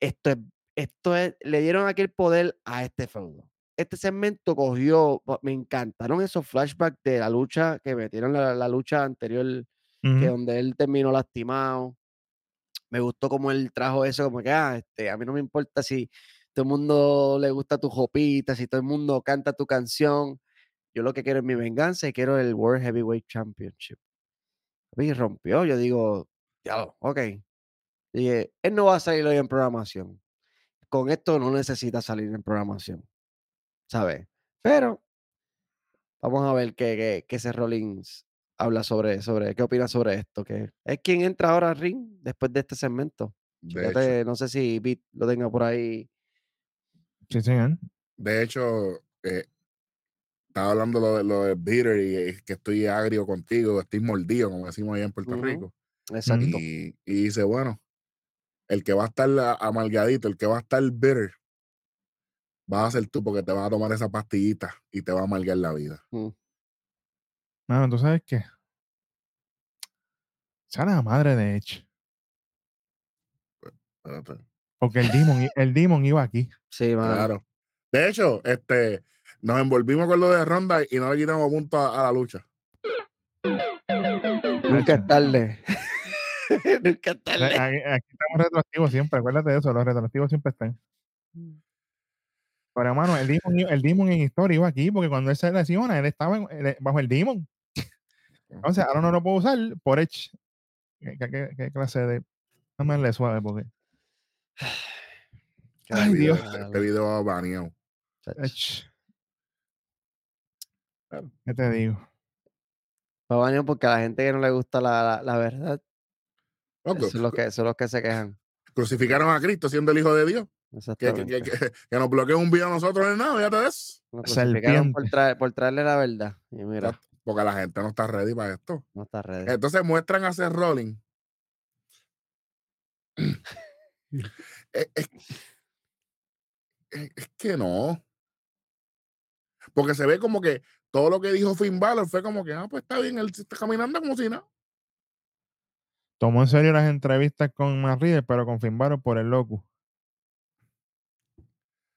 esto es, esto es, le dieron aquel poder a este feudo. Este segmento cogió, me encantaron esos flashbacks de la lucha que metieron la, la lucha anterior, que donde él terminó lastimado. Me gustó como él trajo eso, como que, ah, este, a mí no me importa si todo el mundo le gusta tu jopita, si todo el mundo canta tu canción. Yo lo que quiero es mi venganza y quiero el World Heavyweight Championship. Y rompió, yo digo, ya, ok. Dije, él no va a salir hoy en programación. Con esto no necesita salir en programación, ¿sabes? Pero vamos a ver qué, qué, qué ese Rollins habla sobre, sobre, qué opina sobre esto, que es quien entra ahora al ring después de este segmento. De hecho, Fíjate, no sé si Beat lo tenga por ahí. Sí, señor. de hecho eh, estaba hablando lo de, lo de bitter y es que estoy agrio contigo, estoy mordido, como decimos allá en Puerto. Rico. Exacto. Y, y dice, bueno, el que va a estar a- amargadito, el que va a estar bitter, vas a ser tú porque te vas a tomar esa pastillita y te va a amargar la vida. Mm. Mano, ¿tú sabes qué? Sea la madre de Edge. Porque el Demon, el Demon iba aquí. Sí, mano. Claro. De hecho, este, nos envolvimos con lo de Ronda y no le quitamos punto a, a la lucha. Nunca es tarde. Nunca es tarde. Aquí, aquí estamos retroactivos siempre, acuérdate de eso, los retroactivos siempre están. Pero hermano, el Demon, el Demon en historia iba aquí porque cuando él se lesiona, él estaba en- él- bajo el Demon. Entonces, ahora no lo puedo usar por Edge. ¿Qué, qué- qué- qué clase de.? No me le suave porque. Ay, Dios. Este, video baneado. Edge. Claro. ¿Qué te digo? Va baño porque a la gente que no le gusta la, la, la verdad, son los que, son los que se quejan. crucificaron a Cristo siendo el hijo de Dios. Que, que, Exactamente. que, que- que nos bloqueen un video a nosotros en nada, fíjate de eso. Nos crucificaron por, traer, por traerle la verdad. Y mira, Porque la gente no está ready para esto. no está ready. Entonces muestran a Seth Rollins. es, es- es- que no. Porque se ve como que todo lo que dijo Finn Balor fue como que, ah, pues está bien, él está caminando como si nada. Tomó en serio las entrevistas con Riddle, pero con Finn Balor por el loco.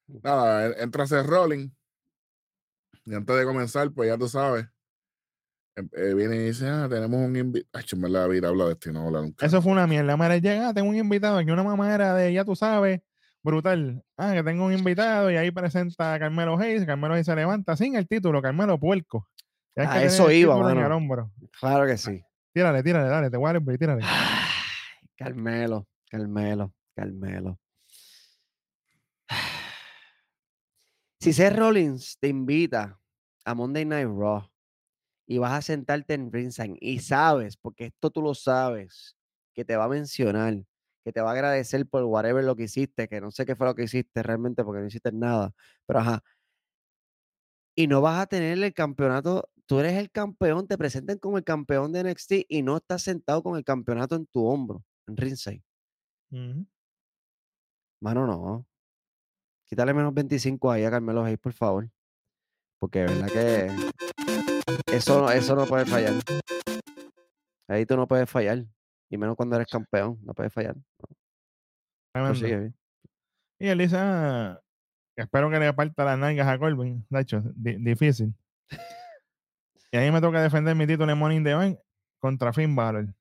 Nada, en- entra Seth Rollins. Y antes de comenzar, pues ya tú sabes. Em- eh, viene y dice, ah, tenemos un invitado. Ay, en verdad, David habla de esto y no habla nunca. Eso fue una mierda. Mara llega, "Ah, tengo un invitado aquí, una mamá de, ya tú sabes, brutal. Ah, que tengo un invitado y ahí presenta a Carmelo Hayes. Carmelo Hayes se levanta sin el título, Carmelo Puerco. Tienes A que tener eso iba, mano. hombro. Claro que sí. Tírale, tírale, dale, te voy a tírale. Ay, Carmelo, Carmelo, Carmelo. Si Seth Rollins te invita a Monday Night Raw y vas a sentarte en ringside y sabes, porque esto tú lo sabes, que te va a mencionar, que te va a agradecer por whatever lo que hiciste, que no sé qué fue lo que hiciste realmente porque no hiciste nada, pero ajá. Y no vas a tener el campeonato, tú eres el campeón, te presentan como el campeón de NXT y no estás sentado con el campeonato en tu hombro, en ringside. Ujú. Mano, no. Quítale menos 25 ahí a Carmelo Hayes, por favor. Porque de verdad que eso, no- eso no puede fallar. Ahí tú no puedes fallar. Y menos cuando eres campeón. No puedes fallar. Prosigue, bien. Y ah, espero que le parta las nalgas a Corbin. De hecho, di- difícil. Y a mí me toca defender mi título en the Bank contra Finn Balor.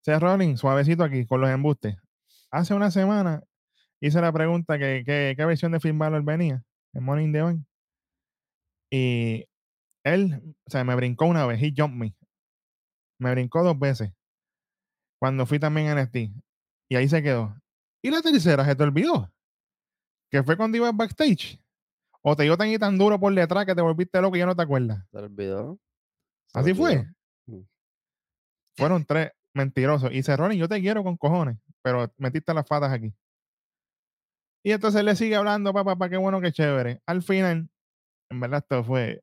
Seth Rollins, suavecito aquí, con los embustes. Hace una semana hice la pregunta que, que- qué versión de Finn Balor venía en the Bank. Y él, o sea, me brincó una vez, he jumped me. Me brincó dos veces. Cuando fui también a NXT. Y ahí se quedó. Y la tercera, se te olvidó. Que fue cuando ibas backstage. O te dio tan y tan duro por detrás que te volviste loco y ya no te acuerdas. Se olvidó. Se Así fue. Mm. Fueron tres mentirosos. Y Cerroni, yo te quiero con cojones, pero metiste las patas aquí. Y entonces le sigue hablando, papá, papá, qué bueno, qué chévere. Al final, en verdad, esto fue.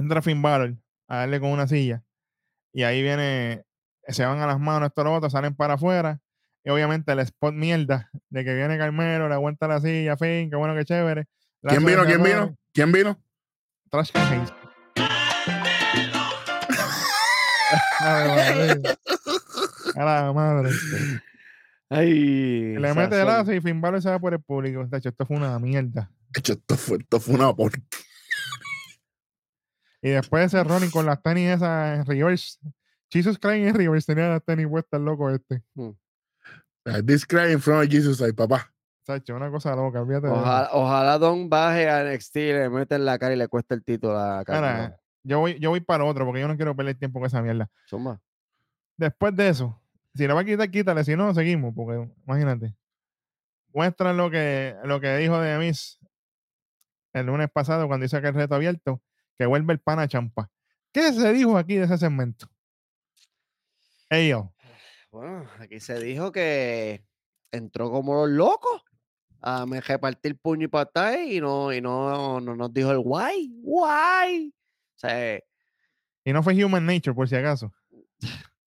Entra Finn Balor a darle con una silla. Y ahí viene, se van a las manos estos los otros, salen para afuera. Y obviamente el spot mierda de que viene Carmelo, le aguanta la silla, fin, qué bueno, qué chévere. ¿Quién Lazo vino? ¿Quién vino? ¿Quién vino? Trash Can. A la madre. Ay. Le mete el lazo y Finn Balor se va por el público. De hecho, esto fue una mierda. Hecho, esto fue, esto fue una por... Y después ese running con las tenis esas en reverse. Jesus Christ en reverse tenía las tenis puestas, loco este. This cry in front of Jesus, ay, papá. Sacho, una cosa loca, eso. Ojalá, ojalá Don baje a NXT, le mete en la cara y le cueste el título a. Ahora, yo voy, yo voy para otro porque yo no quiero perder tiempo con esa mierda. Después de eso, si le va a quitar, quítale. Si no, seguimos, porque imagínate. Muestran lo que, lo que dijo de Miss el lunes pasado cuando hizo aquel reto abierto, que vuelve el pana champa. ¿Qué se dijo aquí de ese segmento? Ellos. Bueno, aquí se dijo que entró como los locos a me repartir puño y patada y no, y no, no nos dijo el guay, guay. O sea, Y no fue Human Nature, por si acaso.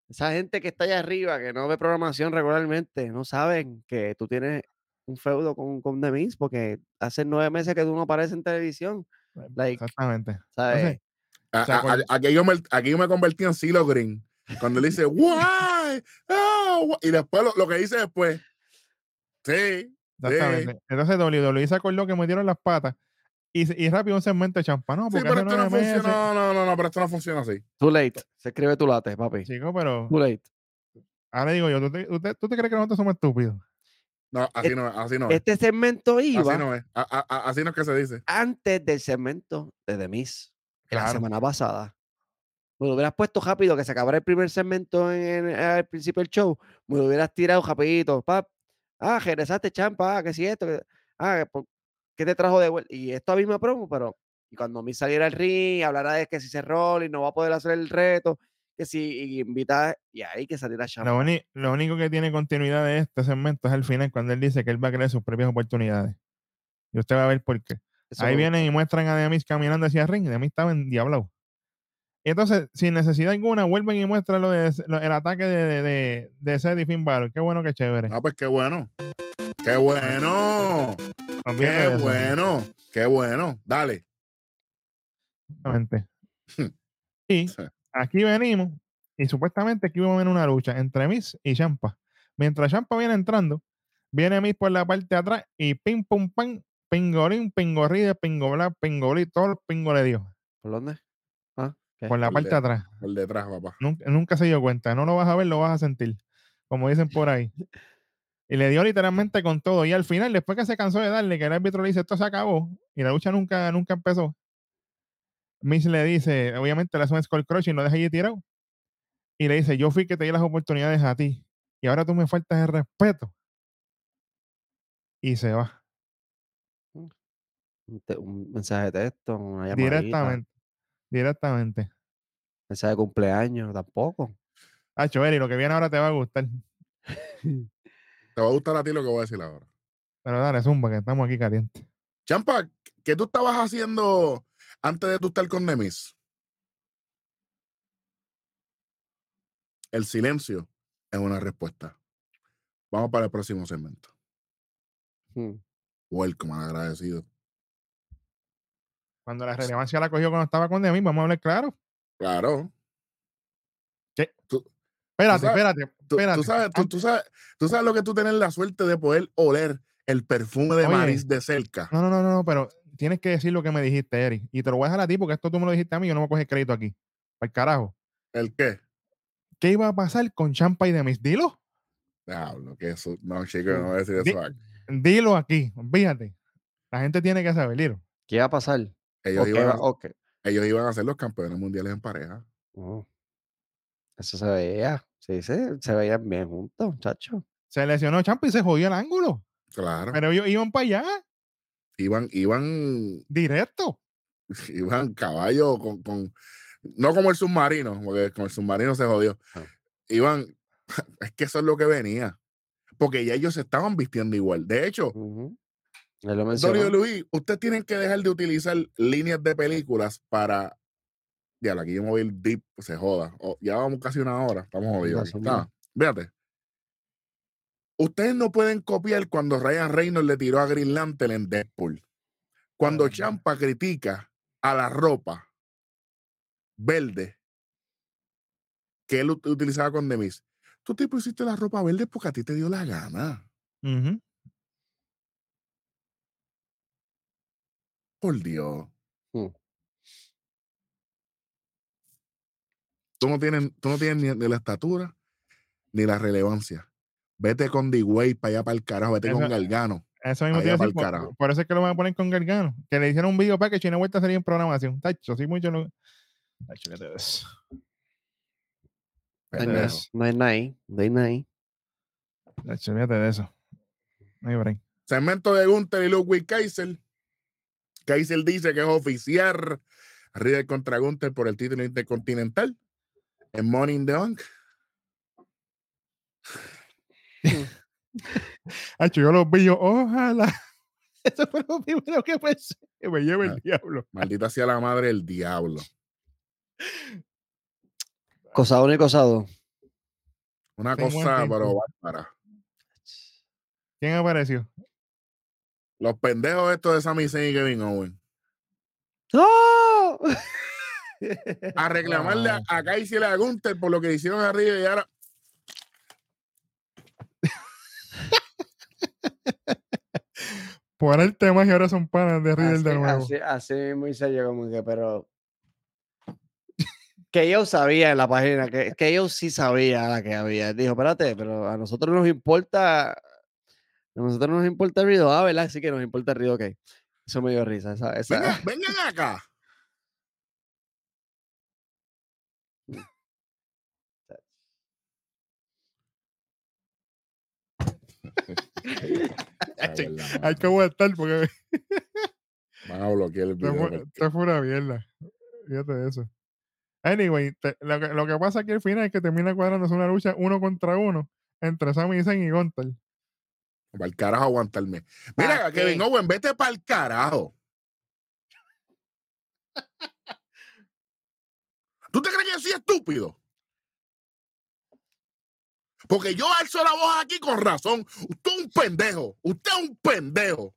esa gente que está allá arriba, que no ve programación regularmente, no saben que tú tienes un feudo con, con The Miz porque hace nueve meses que tú no apareces en televisión. Like, Exactamente. ¿sabes? Entonces, A- sea, a- con- a- aquí, yo me, aquí yo me convertí en Silo Green. Cuando él dice, why? Oh, why?" y después lo, lo que dice después, sí, Exactamente. Entonces WWE se acordó que metieron las patas y, y rápido un segmento de champa. No, sí, pero esto no funciona, no, no, no, no, pero esto no funciona así. Too late. Se escribe tu late, papi. Chico, pero Too late. ahora digo yo, ¿tú te, usted- tú te crees que nosotros somos estúpidos? No, así Et- no es, así no es. Este segmento Así iba no es. A- a- así no es que se dice. antes del segmento de The Miz, que la Claro. semana pasada. Me lo hubieras puesto rápido, que se acabara el primer segmento en, al principio del show. Me lo hubieras tirado rapidito. Pap. Ah, regresaste, champa. Ah, que si esto. que- ah, ¿qué te trajo de vuelta? Y esto a mí me promo, pero. Y cuando Miz saliera al ring, hablará de que si se rola y no va a poder hacer el reto, que si y invita. Y ahí que saliera champa. Lo, lo único que tiene continuidad de este segmento es el final, cuando él dice que él va a crear sus propias oportunidades. Y usted va a ver por qué. Eso Ahí vienen y muestran a Demis caminando hacia el ring. Demis estaba en diablado. Y entonces, sin necesidad alguna, vuelven y muestran lo de, lo- el ataque de, de, de, de Seth y Finn Balor. Qué bueno, qué chévere. Ah, pues qué bueno. Qué bueno. Qué eso. bueno. Qué bueno. Dale. Exactamente. Y aquí venimos, y supuestamente aquí vamos a ver una lucha entre Miz y Champa. Mientras Champa viene entrando, viene Miz por la parte de atrás y pim pum pam, pingolín, pingorride, pingobla, pingolí, todo el pingo le dio. ¿Por dónde? Ah. Por la Por parte de de- atrás. Por detrás, papá. Nunca, nunca se dio cuenta. No lo vas a ver, lo vas a sentir. Como dicen por ahí. Y le dio literalmente con todo. Y al final, después que se cansó de darle, que el árbitro le dice esto se acabó y la lucha nunca, nunca empezó. Miss le dice, obviamente le hace un skull crush y lo deja allí tirado. Y le dice, yo fui que te di las oportunidades a ti. Y ahora tú me faltas el respeto. Y se va. Un, te- un mensaje de texto, una llamadita, Directamente. Directamente. mensaje de cumpleaños, tampoco. Hacho, Eri, lo que viene ahora te va a gustar. Te va a gustar a ti lo que voy a decir ahora. Pero dale, zumba, que estamos aquí calientes. Champa, ¿qué tú estabas haciendo antes de tú estar con Nemis? El silencio es una respuesta. Vamos para el próximo segmento. Hmm. Welcome, agradecido. Cuando la relevancia la cogió cuando estaba con Demi, vamos a hablar claro. Claro. Espérate, sabes- espérate, Tú, tú espérate. sabes, tú, sabes, tú sabes lo que tú tienes la suerte de poder oler el perfume de Oye. Maris de cerca. No, no, no, no, no, pero tienes que decir lo que me dijiste, Eric. Y te lo voy a dejar a ti porque esto tú me lo dijiste a mí, yo no me coges crédito aquí. Para el carajo. ¿El qué? ¿Qué iba a pasar con Champa y Demis? Dilo. Diablo, que eso. No, chico, no voy a decir eso. aquí. Dilo aquí. Fíjate. La gente tiene que saber, dilo. ¿Qué iba a pasar? Ellos, iban a, va- ok. ellos iban a ser los campeones mundiales en pareja. Oh. Eso se veía. Sí, sí, se veían bien juntos, muchachos. Se lesionó Champa y se jodió el ángulo. Claro. Pero ellos iban para allá, Iban, iban, directo. iban caballo con, con. No como el submarino, porque con el submarino se jodió. Ah. Iban. Es que eso es lo que venía. Porque ya ellos se estaban vistiendo igual. De hecho. Él lo mencionó. WWE, ustedes tienen que dejar de utilizar líneas de películas para. Ya, aquí yo me voy deep, se joda. Oh, ya vamos casi una hora, estamos jodidos. Está, Fíjate. Ustedes no pueden copiar cuando Ryan Reynolds le tiró a Green Lantern en Deadpool. Cuando Champa critica a la ropa verde que él ut- utilizaba con Demis. Tú te pusiste la ropa verde porque a ti te dio la gana. Ujú. Por Dios. Hmm. Tú no tienes, tú no tienes ni la estatura ni la relevancia. Vete con D-Way para allá para el carajo. Vete con Galgano. Eso mismo te decir, por, carajo. por eso es que lo van a poner con Gargano. Que le hicieron un video para que China Vuelta sería en programación. Tacho, sí, mucho lo. Tacho, eso. No hay nada, no hay nada ahí, no hay nada ahí. Tacho, fíjate de eso. No hay break. Segmento de Gunther y Ludwig Kaiser. Kaiser dice que es oficial Riddle contra Gunther por el título intercontinental en in the Bank. Tacho, yo los vi, yo, ojalá. Eso fue lo primero que pensé. Que me lleve el Ah. diablo. Maldita sea la madre del diablo. Cosa uno y cosa dos. Una cosa, pero bárbara. ¿Quién apareció? Los pendejos estos de Sami Zayn y Kevin Owen. ¡No! A reclamarle a, a Kaiser y a Gunther por lo que hicieron arriba y ahora. Por el tema y ahora son panas de Riddle así, de nuevo. así, así mismo hice yo como que, pero... Que yo sabía en la página, que, que yo sí sabía la que había. Dijo, espérate, pero a nosotros nos importa... A nosotros nos importa el ruido, ah, ¿verdad? Sí que nos importa el ruido, ok. Eso me dio risa. Esa, esa- Venga, vengan acá. Che, Hay que aguantar porque Van a bloquear el esto video. fue, porque- esto fue una mierda. Fíjate de eso. Anyway, te- lo, que, lo que pasa aquí al final es que termina cuadrándose una lucha uno contra uno entre Sami Zayn y Gunter. Para el carajo aguantarme. Mira, ¿Pa' Kevin? Owen, vete para el carajo. ¿Tú te crees que yo soy estúpido? Porque yo alzo la voz aquí con razón. Usted es un pendejo. Usted es un pendejo.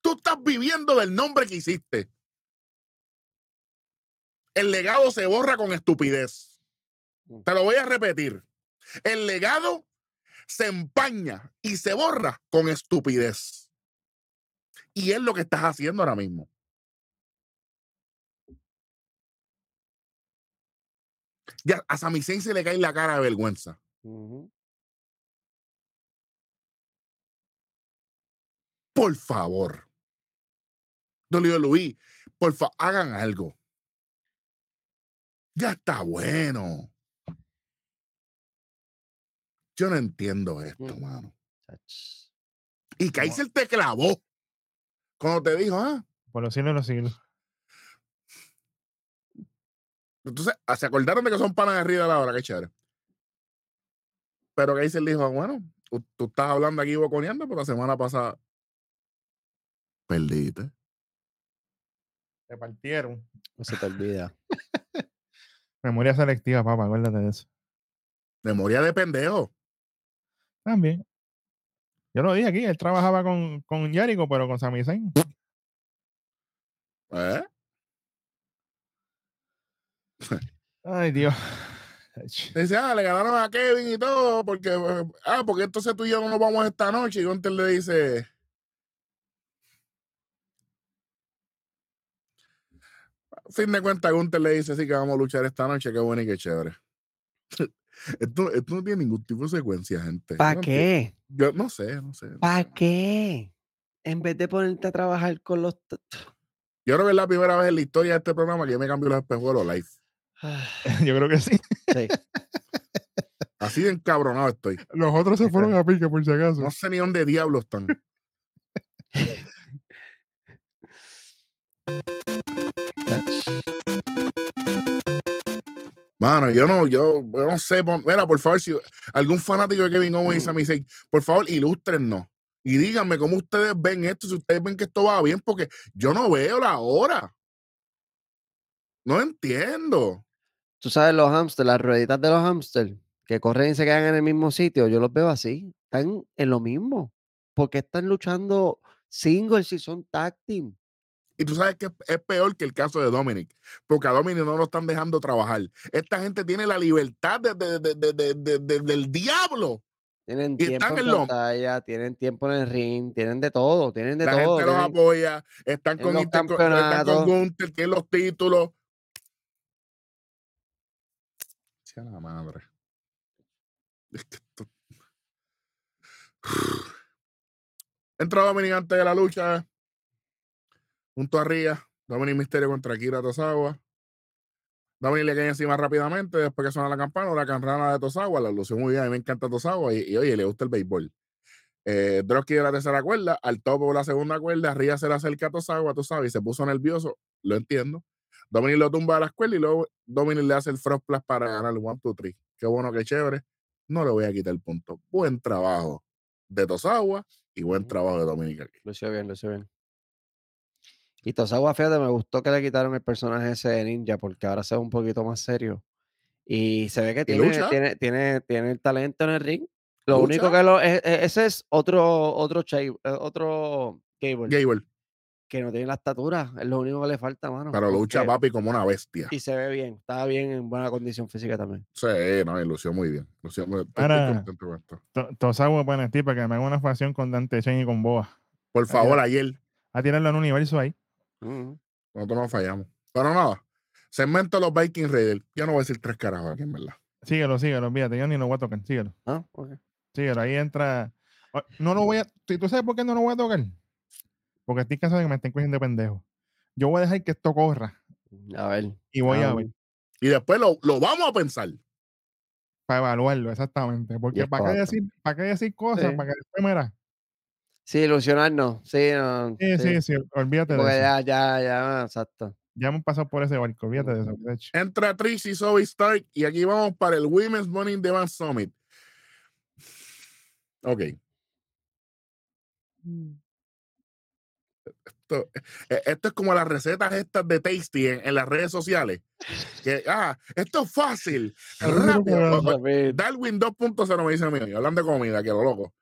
Tú estás viviendo del nombre que hiciste. El legado se borra con estupidez. Te lo voy a repetir. El legado se empaña y se borra con estupidez. Y es lo que estás haciendo ahora mismo. Ya a Sami Zayn se le cae la cara de vergüenza. Por favor. Dolio Luis, por favor, hagan algo. Ya está bueno. Yo no entiendo esto, Mm. mano. Y Kaiser te clavó. Cuando te dijo, ah, Por los siglos de los siglos. Entonces, ah, se acordaron de que son panas de Río de la hora, qué chévere. Pero Kaiser dijo, bueno, tú, tú estás hablando aquí boconeando, pero la semana pasada perdiste. Se partieron. No se te olvida. Memoria selectiva, papá, acuérdate de eso. Memoria de pendejo. También. Yo lo dije aquí, él trabajaba con, con Jericho, pero con Sami Zayn. ¿Eh? Ay, Dios. Dice, ah, le ganaron a Kevin y todo, porque, ah, porque entonces tú y yo no nos vamos esta noche. Y Gunter le dice, a fin de cuentas, Gunter le dice, sí que vamos a luchar esta noche, qué bueno y qué chévere. esto, esto no tiene ningún tipo de secuencia, gente. ¿Para no qué? Yo no sé, no sé. ¿Para qué? En vez de ponerte a trabajar con los... Yo creo que es la primera vez en la historia de este programa que yo me cambio los espejuelos live. Yo creo que sí. sí. Así de encabronado estoy. Los otros se fueron a pique, por si acaso. No sé ni dónde diablos están. Mano, yo no, yo, yo no sé. pon- Mira, por favor, si algún fanático de Kevin Owens y Sami Zayn, por favor, ilústrennos. Y díganme cómo ustedes ven esto, si ustedes ven que esto va bien, porque yo no veo la hora. No entiendo. Tú sabes los hamsters, las rueditas de los hamsters. que corren y se quedan en el mismo sitio, yo los veo así. Están en lo mismo. Porque están luchando singles si son tag team. Y tú sabes que es- peor que el caso de Dominic, porque a Dominic no lo están dejando trabajar. Esta gente tiene la libertad de- de- de- de- de- de- de- del diablo. Tienen Y tiempo están en en pantalla, tienen tiempo en el ring, tienen de todo, tienen de la todo. gente los tienen- apoya, están con, Inter- con- están con. Gunther, tienen los títulos. Sea la madre. Es que esto- Entra Dominic antes de la lucha. Junto a Ría. Dominic Misterio contra Kira Tosawa. Dominic le cae encima rápidamente después que suena la campana. La campana de Tosawa. La lució muy bien. A mí me encanta Tosawa. Y, oye, le gusta el béisbol. Eh, Drosky de la tercera cuerda. Al topo de la segunda cuerda. Ría se le acerca a Tosawa, tú sabes, y se puso nervioso. Lo entiendo. Dominic lo tumba a la escuela y luego Dominic le hace el front plus para ganar el 1, 2, 3. Qué bueno, qué chévere. No le voy a quitar el punto. Buen trabajo de Tosawa y buen trabajo de Dominic aquí. Lució bien, lució bien. Y Tosawa, fíjate, me gustó que le quitaron el personaje ese de ninja porque ahora se ve un poquito más serio. Y se ve que tiene, tiene, tiene, tiene el talento en el ring. Lo único que lo. e- e- ese es otro, otro, eh, otro Gable Gable, que no tiene la estatura. Es lo único que le falta, mano. pero lucha porque- papi como una bestia. Y se ve bien. Estaba bien en buena condición física también. Sí, no, y lució muy bien. Lució muy- estoy, estoy Ahora- contento con esto. To- Tosawa para ti para que me haga una facción con Dante Chen y con Boa. Por favor, ayer, A tirarlo en un universo ahí. Nosotros no fallamos. Pero nada, segmento de los Viking Raiders. Yo no voy a decir tres carajos aquí, en verdad. Síguelo, síguelo, olvídate, yo ni lo voy a tocar, síguelo. Ah, ok. Síguelo, ahí entra. No lo voy a. ¿Tú tú sabes por qué no lo voy a tocar? Porque estoy cansado de que me estén cogiendo de pendejo. Yo voy a dejar que esto corra A ver. y voy a ver Y después lo, lo vamos a pensar. para evaluarlo, exactamente. Porque ¿para qué, decir, ¿para qué decir cosas? Sí. Para que después mira. Sí, ilusionarnos. Sí, no, Sí, sí. sí, sí, olvídate de eso. ya, ya, ya, exacto. Ya hemos pasado por ese barco, olvídate de eso. de hecho. Entra Trish y Zoe Stark y aquí vamos para el Women's Money in the Bank Summit. Ok. Esto, eh, esto es como las recetas estas de Tasty en, en las redes sociales. Que, ah, esto es fácil. rápido. Darwin 2.0 me dice a mí, hablando de comida, que lo loco.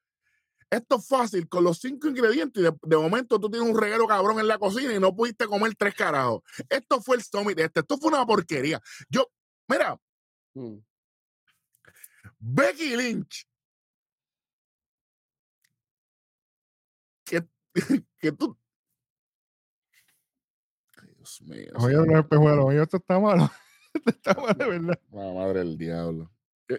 Esto es fácil, con los cinco ingredientes y de, de momento tú tienes un reguero cabrón en la cocina y no pudiste comer tres carajos. Esto fue el summit este, esto fue una porquería. Yo, mira, mm, Becky Lynch. Que tú. Dios mío. Oye, señor. los espejuelos, oye, esto está malo. esto está malo de verdad. La madre del diablo. ¿Qué,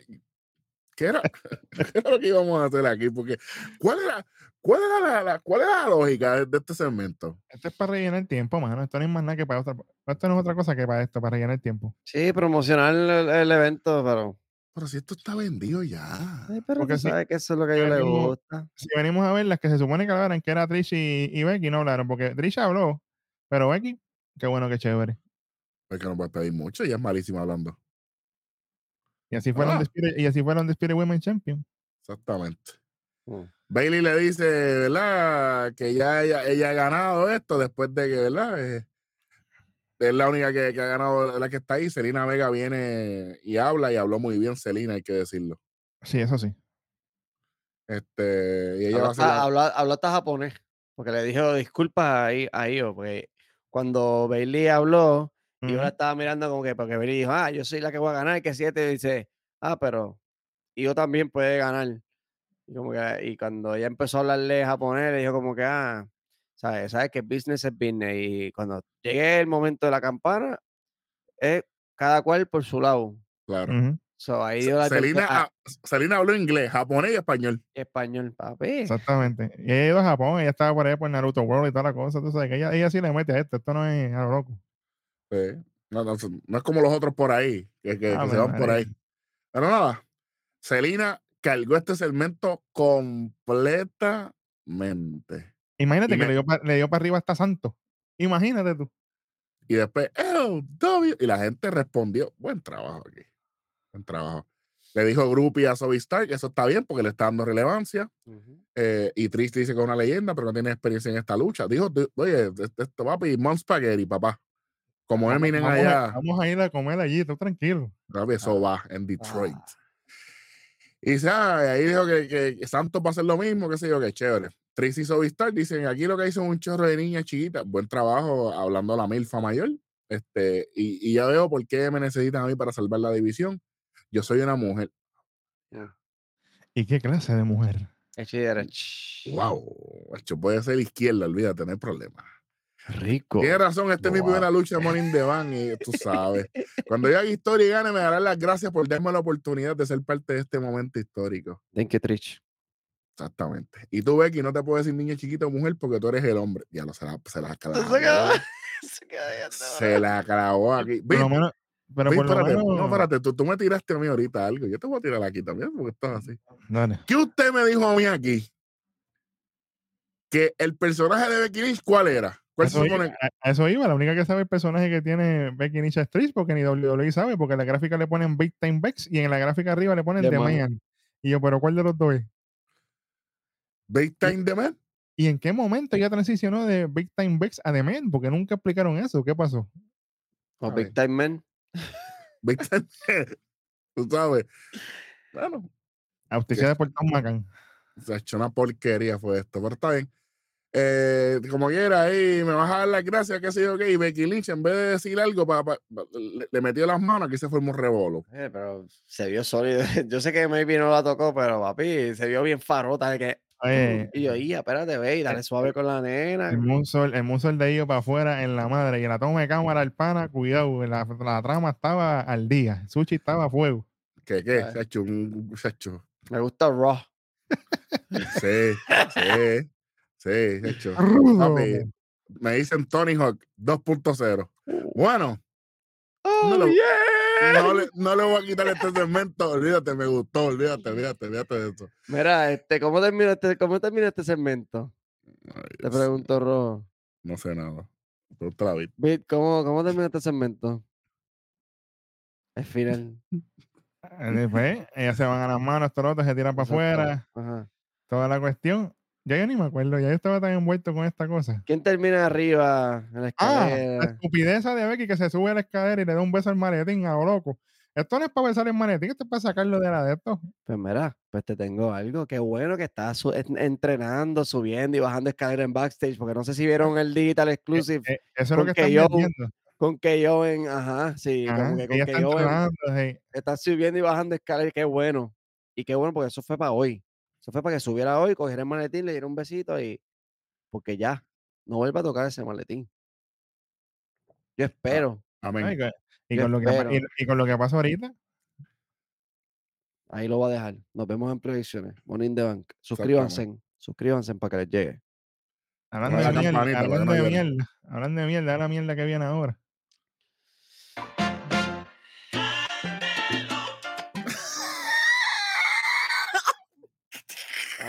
qué era, qué era lo que íbamos a hacer aquí? Porque, ¿cuál era, cuál era, la, la- cuál era la lógica de, de este segmento? Esto es para rellenar tiempo, mano. Esto no es más nada que para otra. Esto no es otra cosa que para esto, para rellenar tiempo. Sí, promocionar el, el evento, pero. Pero si esto está vendido ya. Ay, pero Porque tú sí, sabes que eso es lo que a ellos les gusta. Si venimos a ver las que se supone que hablaran, que era Trish y, y Becky, no hablaron, porque Trish habló, pero Becky, qué bueno, qué chévere. Porque no puedes pedir mucho, ella es malísima hablando. Y así fueron Ah. Y así fueron Spirit Women Champion. Exactamente. Mm. Bailey le dice, ¿verdad? Que ya ella, ella ha ganado esto después de que, ¿verdad? Eh, es la única que, que ha ganado la que está ahí. Selena Vega viene y habla y habló muy bien Selena, hay que decirlo. Sí, eso sí. Este, y ella Habló va a ser hasta, la- japonés, porque le dijo disculpas ahí, a Io, porque cuando Bailey habló, y yo la estaba mirando como que, porque Bailey dijo, ah, yo soy la que voy a ganar, que siete, y dice, ah, pero Io también puede ganar. Y, como que, y cuando ella empezó a hablarle japonés, le dijo como que, ah, sabes, sabes que business es business, y cuando llegue el momento de la campana, es cada cual por su lado. Claro. So, ahí Se- dio la Selena, tercera- ah, Selena habló inglés, japonés y español. español, papi. Exactamente. Y ella ido a Japón, ella estaba por ahí por Naruto World y toda la cosa. Tú sabes que ella, ella sí le mete a esto. Esto no es a lo loco. Sí. No, no, no es como los otros por ahí, que, que- que Ave se van por ahí. Pero nada, Selena cargó este segmento completamente. Imagínate Y que me- le dio, pa- le dio para arriba hasta Santo. Imagínate tú. Y después, "Oh, W", y la gente respondió, buen trabajo aquí. Buen trabajo. Le dijo Groupie a Zoe Stark, eso está bien porque le está dando relevancia. Eh, y Trish dice que es una leyenda, pero no tiene experiencia en esta lucha. Dijo, "Du- oye, esto va a pedir Mom Spaghetti, papá. Como Vamos, Eminem vamos a, allá, vamos a ir a comer allí, tú tranquilo. eso Ah, va en Detroit. ah. Y dice, ah, y ahí dijo que, que, Santos va a hacer lo mismo, qué sé yo, que chévere. Tracy Sovistar dicen, aquí lo que hizo un chorro de niñas chiquitas, buen trabajo hablando a la milfa mayor. Este, y, y ya veo por qué me necesitan a mí para salvar la división. Yo soy una mujer. ¿Y qué clase de mujer? Wow, macho, puede ser izquierda, olvídate, no hay problema. Rico. Tienes razón, esta es mi primera lucha de Morning Bank y tú sabes. Cuando yo haga historia y gane, me darán las gracias por darme la oportunidad de ser parte de este momento histórico. Thank you, Trich. Exactamente. Y tú, Becky, no te puedo decir niña chiquita o mujer porque tú eres el hombre. Ya lo se la, se la clavó. Se la clavó aquí. Por lo menos, pero Vic, por lo espérate, menos. no, espérate, tú, tú me tiraste a mí ahorita algo. Yo te voy a tirar aquí también porque estás así. Dale. ¿Qué usted me dijo a mí aquí? Que el personaje de Becky Lynch, ¿cuál era? ¿Cuál se Eso iba, supone? a, a eso iba. La única que sabe el personaje que tiene Becky Lynch es Trish, porque ni WWE sabe, porque en la gráfica le ponen Big Time Bex y en la gráfica arriba le ponen The The Man. Man. Y yo, ¿pero cuál de los dos es? Big Time the Man. ¿Y en qué momento ya transicionó de Big Time Bex a The Man? Porque nunca explicaron eso. ¿Qué pasó? O A Big. Time Man. Time. Tú sabes. Bueno, Auspiciada por Tom McCann. se ha hecho una porquería fue esto, pero está bien. Eh, como quiera, ahí me vas a dar las gracias, qué sé yo qué, y Becky Lynch, en vez de decir algo, pa- pa- pa- le, le metió las manos, aquí se formó un revolo. Eh, pero se vio sólido. Yo sé que maybe no la tocó, pero papi, se vio bien farota de que. Oye, Y yo, y espérate, ve, y dale suave con la nena. el Moonsault, el de ellos para afuera en la madre y en la toma de cámara el pana, cuidado, la, la trama estaba al día. Sushi estaba a fuego. ¿Qué, qué? Se ha hecho un. Se ha hecho. Me gusta Raw. Sí, sí, sí, se ha hecho. Rudo. Papi, me dicen Tony Hawk 2.0. Bueno, ¡Oh, lo- yeah! No le, no le voy a quitar este segmento. Olvídate, me gustó, olvídate, olvídate, olvídate de eso. Mira, este, ¿cómo termina este, cómo termina este segmento? Ay, Te pregunto, Rojo. No sé nada. Pregúntale a David. Bit, ¿cómo, ¿Cómo termina este segmento? El final. Eh, Después, ellas se van a las manos, esto lo otro, se tiran para afuera, Ajá. toda la cuestión. Ya yo ni me acuerdo, ya yo estaba tan envuelto con esta cosa. ¿Quién termina arriba en la Ah, la escalera? estupidez de Becky que se sube a la escalera y le da un beso al maletín a lo loco. Esto no es para besar el maletín, esto es para sacarlo de la de esto. Pues mira, pues te tengo algo. Qué bueno que estás su- entrenando, subiendo y bajando escalera en backstage, porque no sé si vieron el digital exclusive Eh, eso es lo que que están yo- con que yo en, ajá, sí, Ajá, como que con que yo en, entrenando, sí. está subiendo y bajando escalera, y qué bueno. Y qué bueno, porque eso fue para hoy. Eso fue para que subiera hoy, cogiera el maletín, le diera un besito y. Porque ya, no vuelva a tocar ese maletín. Yo espero. Amén. Ay, y, con lo que, y, con lo que pasa ahorita, Ahí lo voy a dejar. Nos vemos en predicciones. Morning the Bank. Suscríbanse. Suscríbanse para que les llegue. hablando de mierda, hablando de mierda, hablando de mierda, la mierda que viene ahora.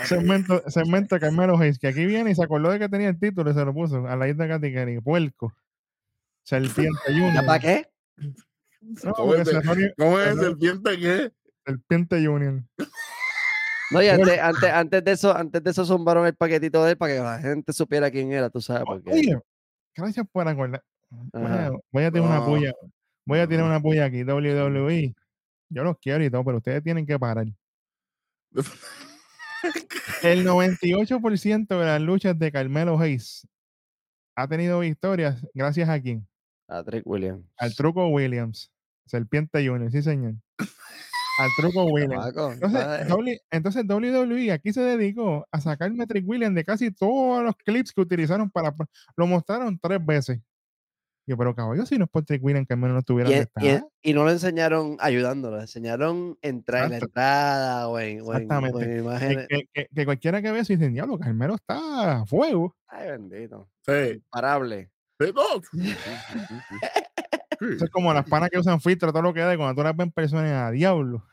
Segmento, segmento de Carmelo Hayes, que aquí viene y se acordó de que tenía el título y se lo puso a la isla Katy puerco, serpiente ¿Ya para junior. qué? No, ¿Cómo es, de- Serroni- cómo es serpiente qué? serpiente junior. No, y antes, antes, antes de eso, antes de eso zumbaron el paquetito de él para que la gente supiera quién era, tú sabes, porque. Oye, gracias por acordar. Voy a, Ajá. voy a tirar una puya. Voy a no. una puya aquí, WWE. Yo los quiero y todo, pero ustedes tienen que parar. El 98% de las luchas de Carmelo Hayes ha tenido victorias gracias a quién? Patrick Williams. Al Truco Williams. Serpiente Junior, sí señor. Al Truco Williams. Entonces, ¿sabes? W- entonces WWE aquí se dedicó a sacar Metric Williams de casi todos los clips que utilizaron para... Lo mostraron tres veces. Yo, pero caballo, si no es por Trick Williams, que al menos no estuviera Y, en- y en- está. y no lo enseñaron ayudándolo, le enseñaron entrar en la Exacto. entrada o en, o en- o Exactamente. en Que, imágenes. que- que- que cualquiera que ve eso dice, diablo, Carmelo está a fuego. Ay, bendito. Sí. Imparable. Sí, no. Sí. Eso es como las panas que usan filtro, todo lo que da, y cuando tú las ves en persona, a diablo.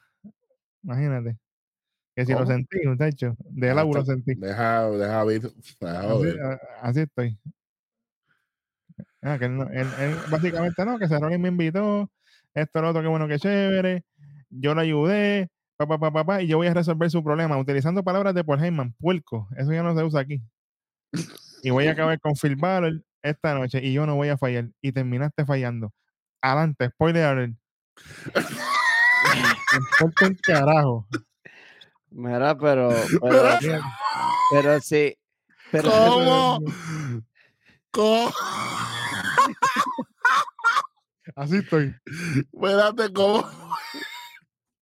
Imagínate. Que si lo ¿Cómo? sentí, muchacho, de Ah, laburo está- sentí. Deja, deja ver. deja Así, ver. a- así estoy. Ah, que él, no- él- él básicamente no, que Cerrone me invitó, esto, lo otro, que bueno, que chévere, yo lo ayudé, pa, pa, pa, pa, pa, y yo voy a resolver su problema utilizando palabras de Paul Heyman, puerco, eso ya no se usa aquí. Y voy a acabar con Phil Balor esta noche y yo no voy a fallar. Y terminaste fallando. Adelante, spoiler alert. Me importa un carajo. Mira, pero, pero, sí. Pero, ¿Cómo? ¿Cómo? Así estoy. Espérate, ¿cómo?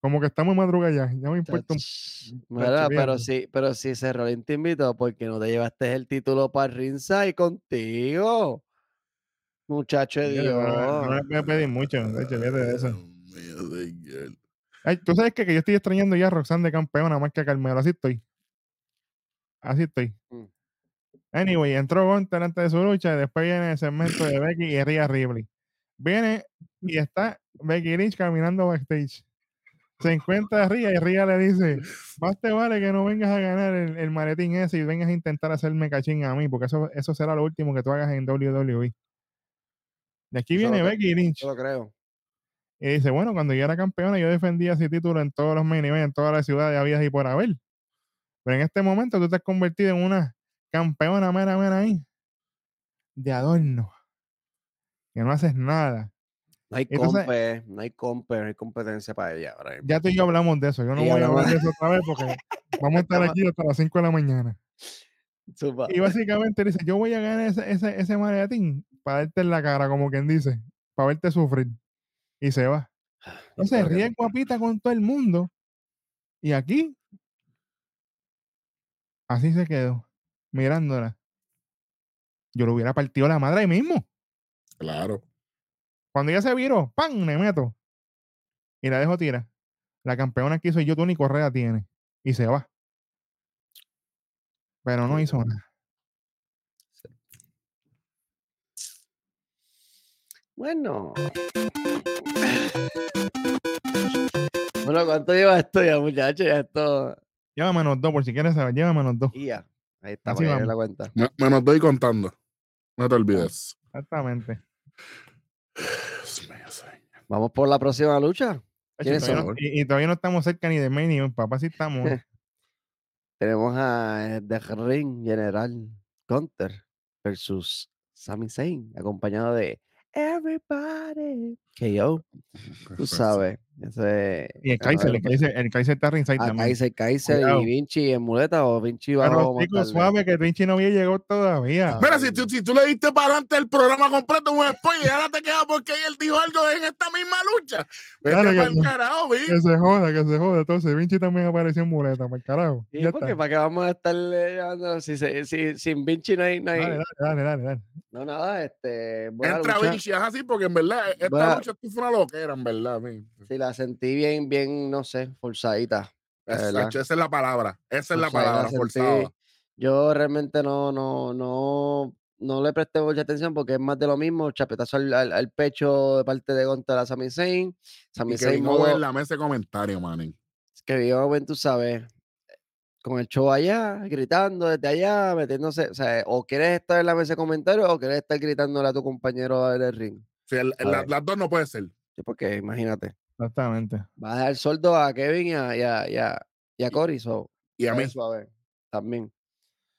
Como que estamos en madrugada ya. Ya me importa un... Pero sí, pero si Cerrolín te invitó, porque no te llevaste el título para Ringside contigo? Muchacho de Fíjate, No, no, no Dios. le voy a pedir mucho. De hecho, fíjate de eso. Dios. Ay, Tú sabes que, que yo estoy extrañando ya a Roxanne de campeona más que a Carmelo. Así estoy. Así estoy. Mm. Anyway, entró Gunter antes de su lucha. Y después viene el segmento de Becky y Rhea Ripley. Viene y está Becky Lynch caminando backstage. Se encuentra a Rhea y Rhea le dice: Más te vale que no vengas a ganar el, el maletín ese y vengas a intentar hacerme cachín a mí, porque eso, eso será lo último que tú hagas en WWE. De aquí viene Becky Lynch. Yo lo creo. Y dice, bueno, cuando yo era campeona, yo defendía ese título en todos los main events, en todas las ciudades habidas y por haber. Pero en este momento tú te has convertido en una campeona mera mera ahí. De adorno. Que no haces nada. No hay Entonces- compe, no hay compe, no hay competencia para ella ahora. Ya tú y yo hablamos de eso. Yo no voy a hablar de eso otra vez porque vamos a estar aquí hasta las 5 de la mañana. Y básicamente dice, yo voy a ganar ese, ese, ese maletín para darte en la cara, como quien dice, para verte sufrir. Y se va. Entonces Espero que ríe guapita con todo el mundo. Y aquí, así se quedó, mirándola. Yo le hubiera partido la madre ahí mismo. Claro. Cuando ella se viró, ¡pam! Me meto. Y la dejo tirar. La campeona que hizo yo, tú ni correa tiene. Y se va. Pero no hizo nada. Bueno. Bueno, ¿cuánto lleva esto ya, muchachos? Ya esto. Llévame los dos, por si quieres saber. Llévame los dos. Y ya. Ahí está, Así para la cuenta. Me, me los doy contando. No te olvides. Exactamente. Vamos por la próxima lucha. Y, y todavía no estamos cerca ni de event, papá, sí estamos. Tenemos a eh, The Ring General Gunter versus Sami Zayn, acompañado de Everybody. KO, tú sabes. Ese, y el Kaiser, el Kaiser, el Kaiser está ringside a también. Kaiser, Kaiser Cuidado. y Vinci en muleta o Vinci Pero más chicos, tarde? suave que Vinci no había llegado todavía. Ah. Mira, si tú, si tú le diste para adelante el programa completo un spoiler y ahora te quedas porque él dijo algo en esta misma lucha. Vete Dale, que- pa'l carajo. Que se joda, que se joda. Entonces, Vinci también apareció en muleta, para el carajo. Sí, ya porque está. para qué vamos a estar llevando si, sin Vinci no hay, no hay- Dale, dale, dale, dale, dale. no nada, este Entra. Vinci, es así porque en verdad esta Buena- lucha fue una loquera, en verdad. Sí, la sentí bien, bien, no sé, forzadita. la esa es la palabra. Esa es la palabra, sentí- forzada. Yo realmente no, no, no, no le presté mucha atención porque es más de lo mismo, chapetazo al, al- al pecho de parte de Gonta a Sami Zayn. Sami Y que Zayn modo, en la mesa de comentarios, manín. que vio, ven, tú sabes, con el show allá, gritando desde allá, metiéndose, o sea, o quieres estar en la mesa de comentarios o quieres estar gritándole a tu compañero en el ring. Sí, el- A la- las dos no puede ser. Sí, porque imagínate, Exactamente. vas a dejar sordo a Kevin y a, y a, y a, y a Cory, so, Y a mí. suave, también.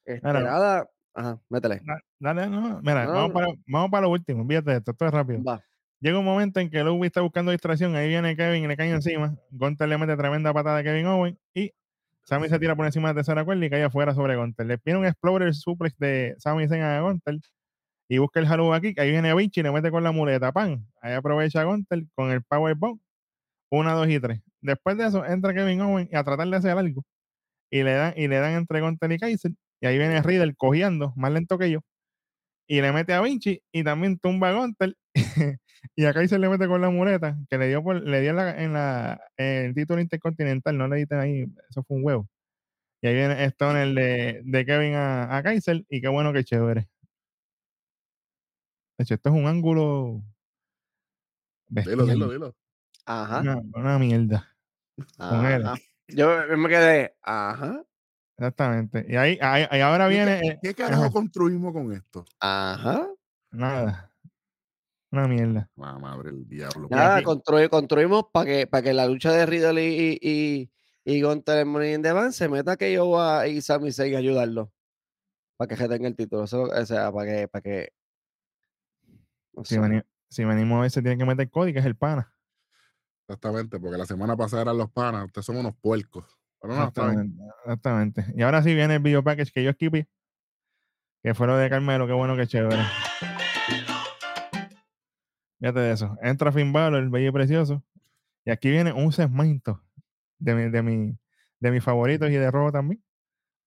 Este, Mira, nada, ajá, métele. Da- Dale, no. Mira, No, vamos, no. Para, vamos para lo último. Fíjate esto, esto es rápido. Va. Llega un momento en que Louis está buscando distracción. Ahí viene Kevin y le cae encima. Gunter le mete tremenda patada a Kevin Owen. Y Sammy se tira por encima de tercera cuerda y cae afuera sobre Gunter. Le pide un explorer suplex de Sammy Zayn a Gunter. Y busca el Haru aquí. Ahí viene Vinci y le mete con la muleta. Pan. Ahí aprovecha Gunter con el Powerbomb. Una, dos y tres. Después de eso, entra Kevin Owen y a tratar de hacer algo. Y le dan, y le dan entre Gunter y Kaiser. Y ahí viene Riddle cojeando, más lento que yo. Y le mete a Vinci y también tumba a Gunter. y a Kaiser le mete con la muleta, que le dio, por, le dio en, la, en, la, en el título intercontinental. No le diste ahí, eso fue un huevo. Y ahí viene Stone el de, de Kevin a, a Kaiser. Y qué bueno que chévere. De hecho, esto es un ángulo. Dilo, bestial, dilo, dilo. Ajá. Una, una mierda. con él. Yo me quedé, ajá, Exactamente. Y ahí, ahí, ahí ahora ¿Qué- viene. ¿Qué, eh, qué carajo ajá. construimos con esto? ajá. nada. Una mierda. Madre del diablo. Nada, construimos para que, para que la lucha de Riddle y, y, y, y en Money in the Bank se meta que yo a, y Sami Zayn a ayudarlo. Para que retenga el título. Eso, o sea, para que, para que. no Si, sé. veni- si venimos a ver, se tiene que meter Cody, que es el pana. Exactamente, porque la semana pasada eran los panas. Ustedes son unos puercos. Pero no. Exactamente, exactamente. Y ahora sí viene el video package que yo esquipé. Que fue lo de Carmelo, qué bueno, qué chévere. Fíjate de eso. Entra Finn Balor, el bello y precioso. Y aquí viene un segmento de mi, de mi, de mis favoritos y de robo también.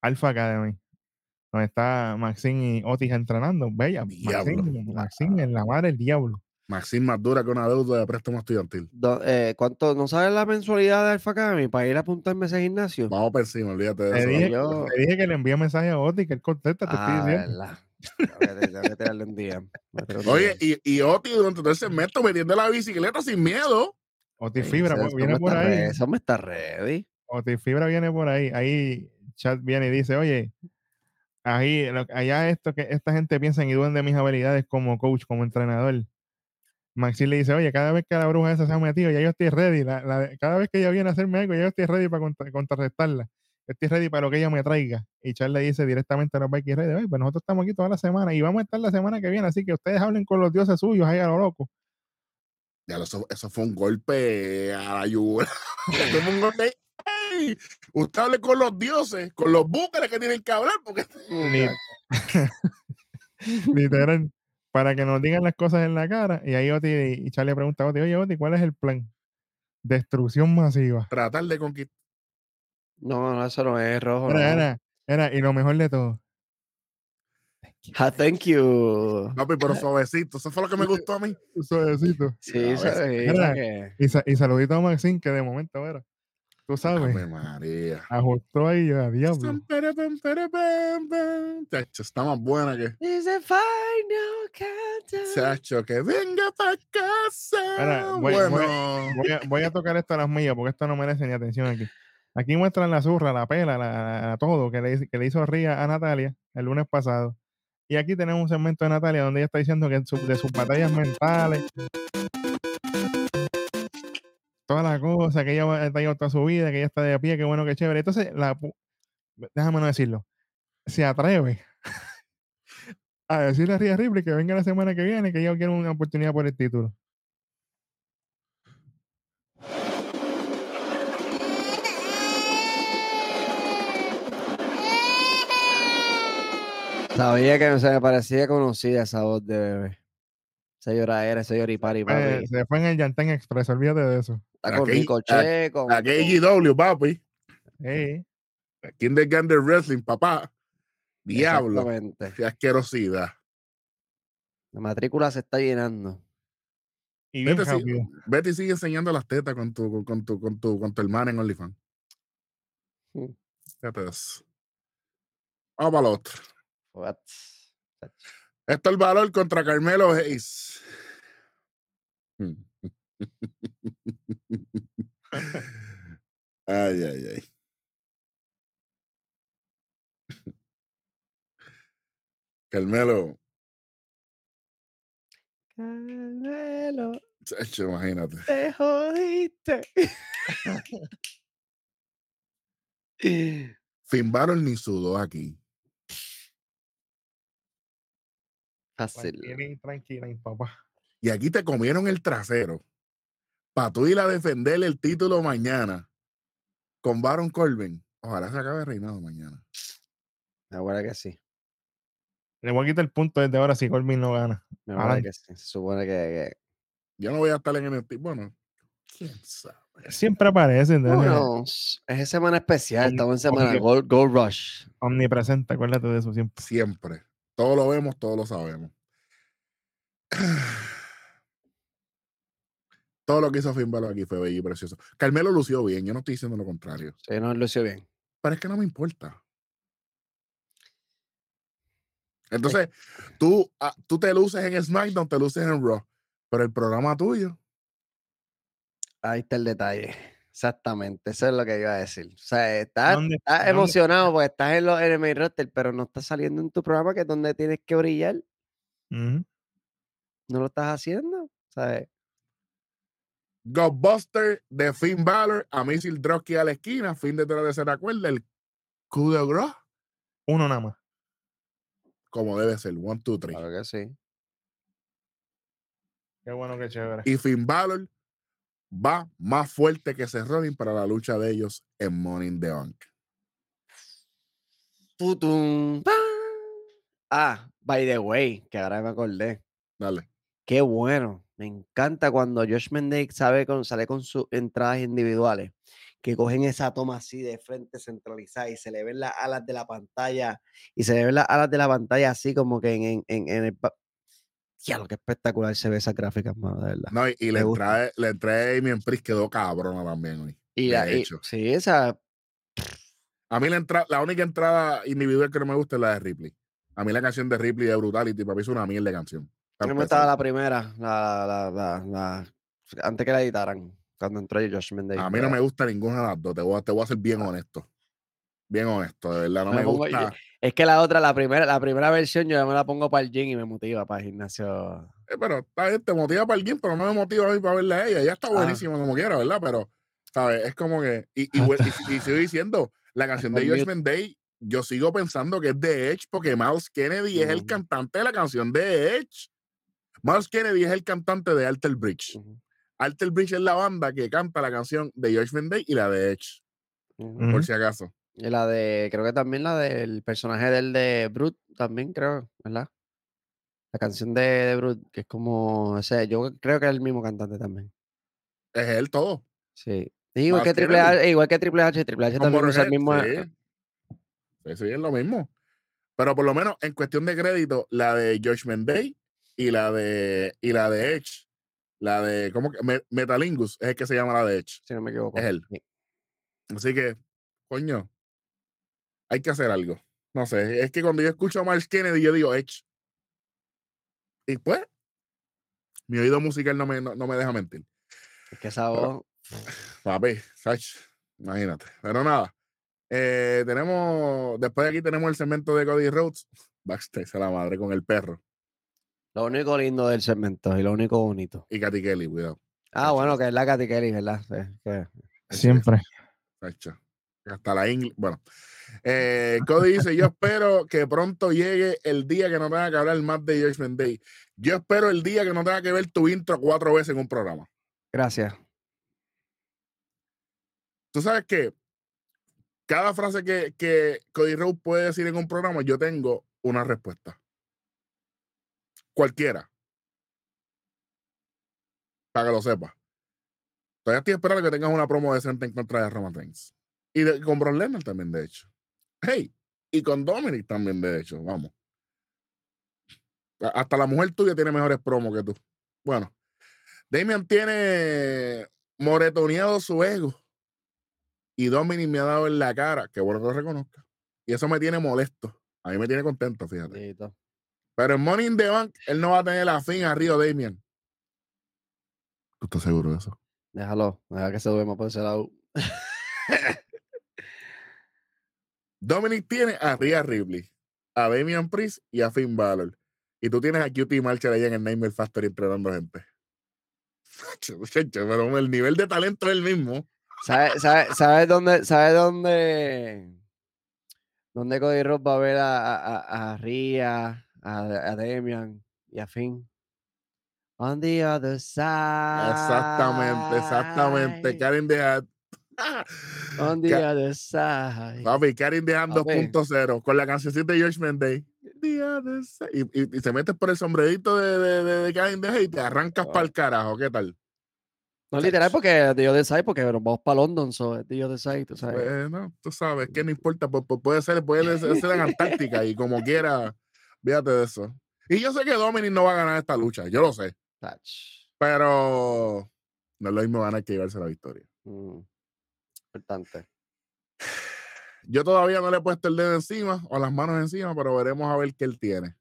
Alpha Academy. Donde está Maxine y Otis entrenando. Bella. Maxine, Maxine en la madre del diablo. Maxine más dura que una deuda de préstamo estudiantil. Do- eh, ¿Cuánto? ¿No sabes la mensualidad de Alpha Academy para ir a apuntarme a ese gimnasio? Vamos por encima, olvídate de Te eso. dije, yo- te dije que le envíe mensaje a Otis, que él contesta, te estoy Ah, diciendo. verdad. Que tirarle un día. Oye, y, y Oti durante todo el segmento metiendo la bicicleta sin miedo. Otis Fibra pues, viene por ahí. re- eso me está ready. Otis Fibra viene por ahí. Ahí chat viene y dice, oye, ahí, lo- allá esto que esta gente piensa y dudan de mis habilidades como coach, como entrenador. Maxi le dice, oye, cada vez que la bruja esa se ha metido, ya yo estoy ready. La- la- cada vez que ella viene a hacerme algo, ya yo estoy ready para contra- contrarrestarla. Yo estoy ready para lo que ella me traiga. Y Charles le dice directamente a los Vikings Ready, oye, pues nosotros estamos aquí toda la semana y vamos a estar la semana que viene, así que ustedes hablen con los dioses suyos ahí a lo loco. Ya, eso, eso fue un golpe a la yugular. Un golpe. ¡Ey! Usted hable con los dioses, con los búcares que tienen que hablar, porque Ni- Literal, para que nos digan las cosas en la cara. Y ahí Oti y Charlie pregunta a Oti, oye Oti, ¿cuál es el plan? Destrucción masiva. tratar de conquistar. No, no, eso no es rojo. Era, no. era, era, y lo mejor de todo. Ah, thank you. Papi, pero suavecito. Eso fue lo que me gustó a mí. Suavecito. Sí, que- Y, sa- y saludito a Maxine, que de momento, era. Tú sabes, Ave María. ajustó ahí a diablo. Chacho, está más buena que. It's the final countdown. Chacho, que venga para casa. Mira, voy- bueno, Voy a, voy a tocar esto a las millas porque esto no merece ni atención aquí. Aquí muestran la zurra, la pela, la, la- todo que le, hizo- que le hizo Ría a Natalia el lunes pasado. Y aquí tenemos un segmento de Natalia donde ella está diciendo que su- de sus batallas mentales, toda la cosa, que ella está ahí toda su vida, que ella está de pie, qué bueno, qué chévere. Entonces, la, déjame no decirlo, se atreve a decirle a Ría Ripley que venga la semana que viene, que ella quiere una oportunidad por el título. Sabía que se me parecía conocida esa voz de bebé. Esa lloradera, ese lloripari, Fue- papi. se fue en el Yantán Express, olvídate de eso. Está con Aquí- Ricochet, con, la KGW, papi. Ey, Kindergarten Wrestling, papá. Diablo. Exactamente. Qué asquerosidad. La matrícula se está llenando. y Vete, y sigue enseñando las tetas con tu, con, con tu, con tu, con tu hermana en OnlyFans. Mm. Fíjate eso. Vamos para el otro. What? Esto es el valor contra Carmelo Hayes. ay, ay, ay. Carmelo, Carmelo, chacho, imagínate. te jodiste. Finn Balor ni sudó aquí. Fácil. Tranquila, tranquila, papá. Y aquí te comieron el trasero. Para tú ir a defender el título mañana con Baron Corbin. Ojalá se acabe reinado mañana. Ahora que sí. Le voy a quitar el punto desde ahora si Corbin no gana. Ahora que sí. Se supone que. Yo no voy a estar en el Bueno, quién sabe. Siempre aparece. que... entonces, Bueno, es semana especial. Omni- Estamos en semana Gold, Gold Rush. Omnipresente, acuérdate de eso siempre. Siempre. Todo lo vemos, todo lo sabemos. Todo lo que hizo Finn Balor aquí fue bello y precioso. Carmelo lució bien, yo no estoy diciendo lo contrario. Sí, no lució bien. Pero es que no me importa. Entonces, tú, ah, tú te luces en SmackDown, te luces en Raw, pero el programa tuyo, Ahí está el detalle. Exactamente. Eso es lo que iba a decir. O sea, estás, ¿Dónde- estás dónde- emocionado porque estás en, los, en el main roster, pero no estás saliendo en tu programa que es donde tienes que brillar. No lo estás haciendo. ¿Sabes? Ghostbuster de Finn Balor, a Misil Drosky a la esquina, fin de la tercera cuerda, el coup de gras, Uno nada más. como debe ser, one, two, three. Claro que sí. Qué bueno, qué chévere. Y Finn Balor va más fuerte que Seth Rollins para la lucha de ellos en in the Bank. Tutum, pa. Ah, by the way, que ahora me acordé. Dale. Qué bueno. Me encanta cuando Josh Mendez sabe con, sale con sus entradas individuales, que cogen esa toma así de frente centralizada y se le ven las alas de la pantalla y se le ven las alas de la pantalla así como que en, en el... Diablo, qué espectacular se ve esa gráfica, mano, de verdad. No, y, y la, entrada, de- la entrada de Damien Priest quedó cabrona también hoy. Y, la- y- hecho. sí, esa... A mí la, entrada, la única entrada individual que no me gusta es la de Ripley. A mí la canción de Ripley de Brutality, para mí es una mierda de canción. A Para mí me estaba la primera, la, la, la, la- antes que la editaran, cuando entró Josh Mendez. A mí no me gusta ninguna de las dos, te voy a, te voy a ser bien honesto. Bien honesto, de verdad, no Me gusta. Es que la otra, la primera, la primera versión, yo ya me la pongo para el gym y me motiva para el gimnasio. Eh, pero está bien, te motiva para alguien, pero no me motiva a mí para verla a ella. Ella está Ah. buenísima como quiera, ¿verdad? Pero, ¿sabes? Es como que. Y, y, y sigo diciendo, la canción de el Josh mute. Day, yo sigo pensando que es de Edge, porque Miles Kennedy es el cantante de la canción de Edge. Miles Kennedy es el cantante de Alter Bridge. Ujú, Alter Bridge es la banda que canta la canción de Josh Day y la de Edge, por si acaso. Y la de, creo que también la del personaje del de Brute, también creo, ¿verdad? La canción de, de Brute, que es como, o sea, yo creo que es el mismo cantante también. Es él todo. Sí. Igual que Triple. H, igual que Triple H, Triple H también usa el mismo. sí. Sí, sí, es lo mismo. Pero por lo menos en cuestión de crédito, la de Josh Day y la de y la de Edge, la de ¿cómo que? Me- Metalingus es el que se llama la de Edge. Si no me equivoco. Es él. Sí. Así que, coño, hay que hacer algo. No sé, es que cuando yo escucho a Miles Kennedy, yo digo Edge. Y pues, mi oído musical no me, no, no me deja mentir. Es que esa Pero- voz. Papi, sach, imagínate. Pero nada, eh, tenemos, después de aquí tenemos el segmento de Cody Rhodes, backstage a la madre con el perro Lo único lindo del segmento y lo único bonito. y Katy Kelly, cuidado. Ah, bueno, que es la Katy Kelly, ¿verdad? Sí, que- Siempre. Sacha. Hasta la inglés. Bueno, eh, Cody dice: Yo espero que pronto llegue el día que no tenga que hablar más de Judgment Day. Yo espero el día que no tenga que ver tu intro cuatro veces en un programa. Gracias. Tú sabes que cada frase que, que Cody Rhodes puede decir en un programa, yo tengo una respuesta. Cualquiera. Para que lo sepas. Todavía estoy esperando que tengas una promo decente en contra de Roman Reigns. Y de- con Brock Lesnar también, de hecho. Hey, y con Dominic también, de hecho. Vamos. Hasta la mujer tuya tiene mejores promos que tú. Bueno, Damian tiene moretoneado su ego. Y Dominic me ha dado en la cara, que bueno que lo reconozca. Y eso me tiene molesto. A mí me tiene contento, fíjate. Pero en Money in the Bank, él no va a tener la fin a Río Damian. ¿Tú estás seguro de eso? Déjalo, deja que se duerma por ese lado. Dominic tiene a Rhea Ripley, a Damian Priest y a Finn Balor. Y tú tienes a Cutie Marshall ahí en el Nightmare Factory entrenando gente. Pero el nivel de talento es el mismo. ¿Sabes sabe, sabe dónde, sabe dónde, dónde Cody Rhodes va a ver a, a, a- a Rhea, a, a Damian y a Finn? On the other side. Exactamente, exactamente. Karen Dehan. On the other side. Papi, Dehan Papi. 2.0 con la cancioncita de George Menday. The other side. Y, y, y se metes por el sombrerito de, de, de, de Karen Dehan y te arrancas Oh. para el carajo. ¿Qué tal? No literal porque The Other Side, porque vamos para London, so The Other Side, tú sabes. Bueno, tú sabes que no importa, pu- pu- puede ser, puede ser en Antártica y como quiera, fíjate de eso. Y yo sé que Dominic no va a ganar esta lucha, yo lo sé, Tach. pero no es lo mismo ganar que llevarse la victoria. Mm, Importante. Yo todavía no le he puesto el dedo encima o las manos encima, pero veremos a ver qué él tiene.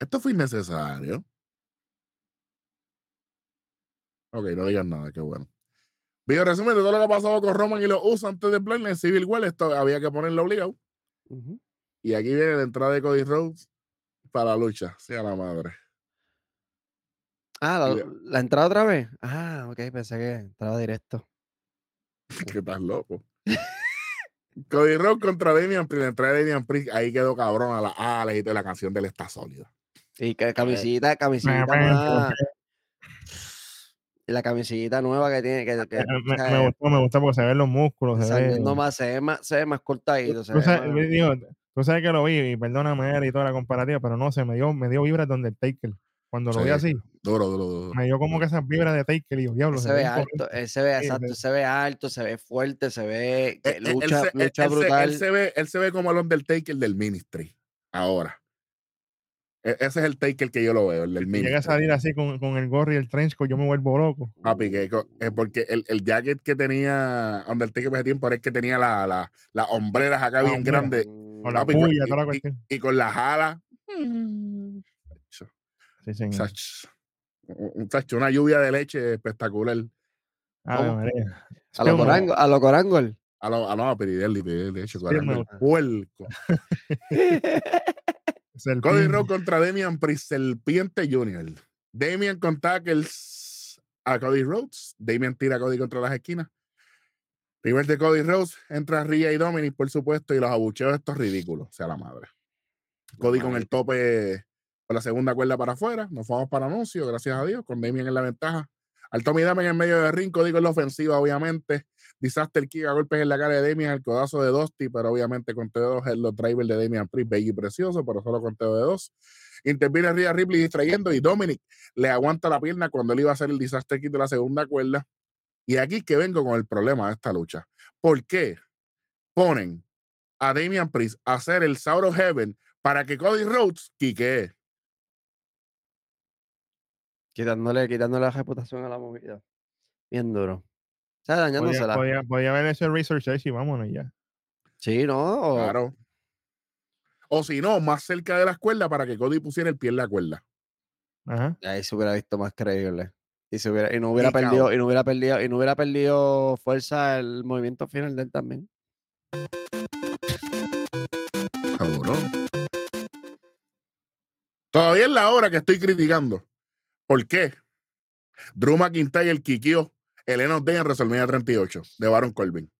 Esto fue innecesario. Ok, no digas nada, qué bueno. Video resumen de todo lo que ha pasado con Roman y los usa antes de Bloodline Civil War. Esto había que ponerlo obligado. Y aquí viene la entrada de Cody Rhodes para la lucha. Sea la madre. Ah, la, la entrada otra vez. Ah, ok, pensé que entraba directo. que estás loco. Cody Rhodes contra Damian Priest. De Damian Priest, ahí quedó cabrón a la alas y la canción de él está sólida. Y que camisita, camisita bam, más. y la camisillita nueva que tiene, que, que, Eh, Me, me gustó, me gustó porque se ven los músculos. Se ve, más, se ve más, se ve más cortadito. Se tú, ve sabes, más- digo, tú sabes que lo vi y perdóname y toda la comparativa, pero no sé, me dio, me dio vibras de Undertaker. Cuando lo vi Sí. así, Duro, duro, duro. me dio como que esas vibras de Taker y yo, diablo, se se ve alto, imponente". él se ve, exacto, se- se ve alto, se ve fuerte, se ve que Él- él- lucha, él se- él- lucha él se- brutal. Él se, ve, él se ve como el Undertaker del Ministry. Ahora. E- ese es el Taker que yo lo veo, el del Si llega a Ministry. salir así con, con el gorro y el trench coat, yo me vuelvo loco. Papi, que eh, porque el, el jacket que tenía Undertaker ese tiempo era el que tenía la- la- las hombreras acá La bien hombrera. grandes Con la papi, con- puya, y- toda la y- cuestión. y con las alas. Sí, señor. Sach, un- sach, una lluvia de leche espectacular. María. a lo corango, a lo corango. A lo, a no, a Piridelli, Piridelli, de hecho, el puerco. Cody Rhodes contra Damian Priest, Serpiente Junior. Damian con tackles a Cody Rhodes. Damian tira a Cody contra las esquinas. Primer de Cody Rhodes, entra Rhea y Dominic, por supuesto, y los abucheos estos ridículos, sea la madre. Cody con el tope con la segunda cuerda para afuera. Nos fuimos para anuncio, gracias a Dios, con Damian en la ventaja. Al Tommy Dame en medio de ring, Cody con la ofensiva, obviamente. Disaster Kick a golpes en la cara de Damian, el codazo de Dusty, pero obviamente con T2 es los drivers de Damian Priest, bello y precioso, pero solo con T2 de 2. Interviene Rhea Ripley distrayendo y Dominic le aguanta la pierna cuando él iba a hacer el Disaster Kick de la segunda cuerda. Y aquí que vengo con el problema de esta lucha. ¿Por qué ponen a Damian Priest a hacer el of Heaven para que Cody Rhodes quiquee? Quitándole, quitándole la reputación a la movida. Bien duro. O sea, dañándosela. podía, podía haber hecho el research ahí y vámonos ya. Sí, ¿no? O- Claro. O si no, más cerca de las cuerdas para que Cody pusiera el pie en la cuerda. Ajá. Ahí se hubiera visto más creíble. Y, se hubiera, y no hubiera Y perdido, y no hubiera perdido, y no hubiera perdido fuerza el movimiento final de él también. Cabrón. Todavía es la hora que estoy criticando. ¿Por qué? Drew McIntyre el Enos Day en WrestleMania 38 de Baron Corbin.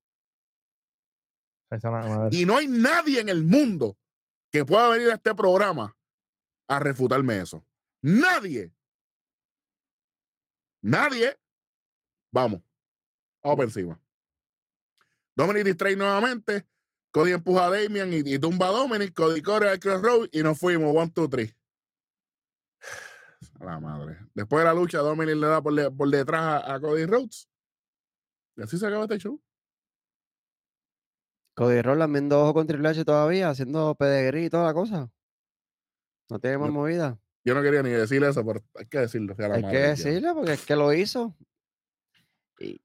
Y no hay nadie en el mundo que pueda venir a este programa a refutarme eso. Nadie. Nadie. Vamos. Vamos por encima. Dominic distrae nuevamente. Cody empuja a Damian y, y tumba a Dominic. Cody corre al crossroad y nos fuimos. One, two, three. A la madre. Después de la lucha, Dominic le da por, de- por detrás a, a Cody Rhodes. Y así se acaba este show. Cody Rhodes viendo ojo con Triple H todavía, haciendo pedigrí y toda la cosa. No tiene más Yo- movida. Yo no quería ni decir eso, pero hay que decirlo. sea la Hay madre que decirle porque es que lo hizo. Y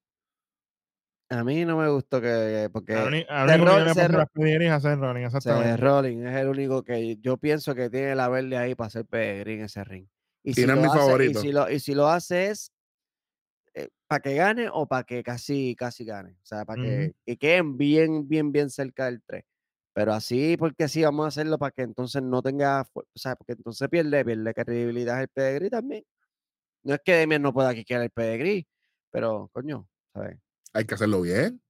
a mí no me gustó que. Porque A mí- a Seth mí lo que yo Roll- le Seth pongo Roll- las pedigrías a hacer Rollins, Seth exactamente. Rollins es el único que yo pienso que tiene la verde ahí para hacer pedigrí en ese ring. Y hace, favorito. Y si lo, y si lo hace es para que gane o para que casi, casi gane. O sea, para que, que queden bien, bien, bien cerca del 3. Pero así, porque sí, vamos a hacerlo para que entonces no tenga, o sea, porque entonces pierde, pierde credibilidad el pedigrí también. No es que Demian no pueda quitar el pedigrí, pero coño, ¿sabes? Hay que hacerlo bien.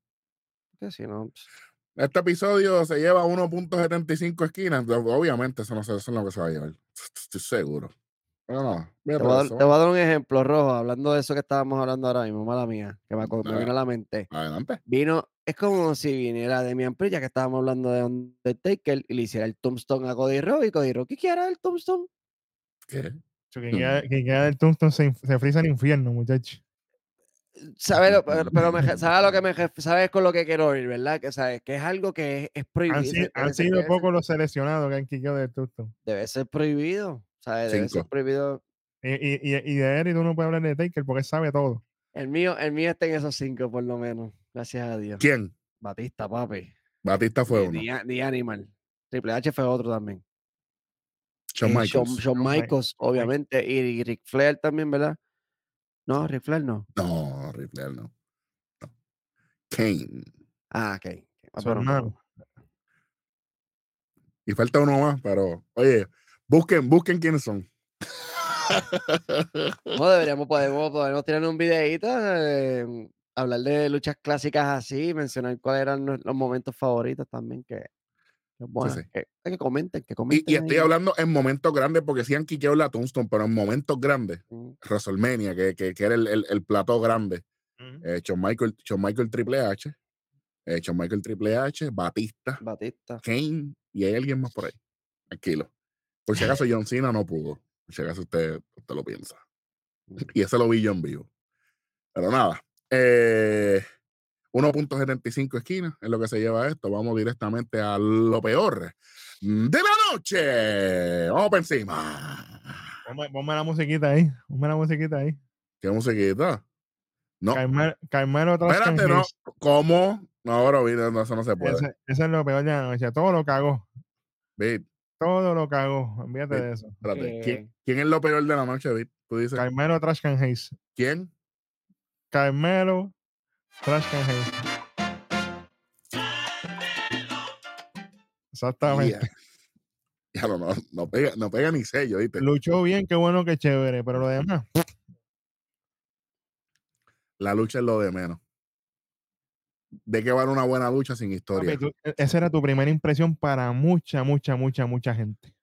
Que si no, pues, Este episodio se lleva 1.75 esquinas. Obviamente, eso no, se- eso es lo que se va a llevar. Estoy seguro. Mira, te, voy a, dar- eso. te voy a dar un ejemplo, Rojo, hablando de eso que estábamos hablando ahora mismo, mala mía, que me, vino a la mente. Adelante. Vino, es como si viniera Demian Priest, ya que estábamos hablando de Undertaker, y le hiciera el tombstone a Cody Rhodes, y Cody Rhodes, ¿qué quiere el tombstone? ¿Qué? Que queda, que queda del Tombstone se, se frisa en infierno, muchacho. ¿Sabes lo, pero, pero me, re- ¿sabes lo que me ref- sabes con lo que quiero ir, verdad? Que sabes que es algo que es, es prohibido. Han, sido pocos los seleccionados que han quitado del Tombstone. Debe ser prohibido. ¿Sabes? Debe ser Cinco. prohibido. Y, y, y, de Eric tú no puedes hablar de Taker porque él sabe todo. El mío, el mío está en esos cinco, por lo menos. Gracias a Dios. ¿Quién? Batista, papi. Batista fue uno. The Animal. Triple H fue otro también. Shawn Michaels. Shawn, Shawn Shawn Mi- Michaels, obviamente. Y, Ric Flair también, ¿verdad? No, Ric Flair no. No, Ripley no. no. Kane. Ah, ok. Ah, Su bueno, hermano. Y falta uno más, pero oye, busquen, busquen quiénes son. No, deberíamos, podemos, podemos tirar un videito, eh, hablar de luchas clásicas así, mencionar cuáles eran los momentos favoritos también, que sí. Que, que comenten, que Y, comenten. y estoy hablando en momentos grandes, porque sí han quiqueado la Tombstone, pero en momentos grandes, Mm, WrestleMania, que, que, que era el, el, el plató grande, Ujú. eh, Michael, Shawn Michael Triple H, eh, Shawn Michael Triple H, Batista, Batista. Kane, y hay alguien más por ahí. Tranquilo. Por si acaso John Cena no pudo. Por si acaso usted, usted lo piensa. Y ese lo vi yo en vivo. Pero nada. Eh, 1.75 esquinas es lo que se lleva esto. Vamos directamente a lo peor de la noche. Vamos por encima. Ponme, ponme la musiquita ahí. Ponme la musiquita ahí. ¿Qué musiquita? No. Trash Can Espérate, no. ¿Cómo? No, ahora no, eso no se puede. Ese, ese es lo peor de la noche. Todo lo cagó. Vic, Todo lo cagó. Olvídate Sí. de eso. espérate. ¿Quién, quién es lo peor de la noche, Vic? Tú dices, Carmelo Trash Can Hayes. ¿quién? Carmelo Trash Can Hayes. Exactamente. Yeah. Ya no, no, no pega, no pega ni sello, ¿viste? Luchó bien, qué bueno, qué chévere. Pero lo demás, La lucha es lo de menos. ¿De qué vale una buena lucha sin historia? papi, tú- e- esa era tu primera impresión para mucha, mucha, mucha, mucha gente.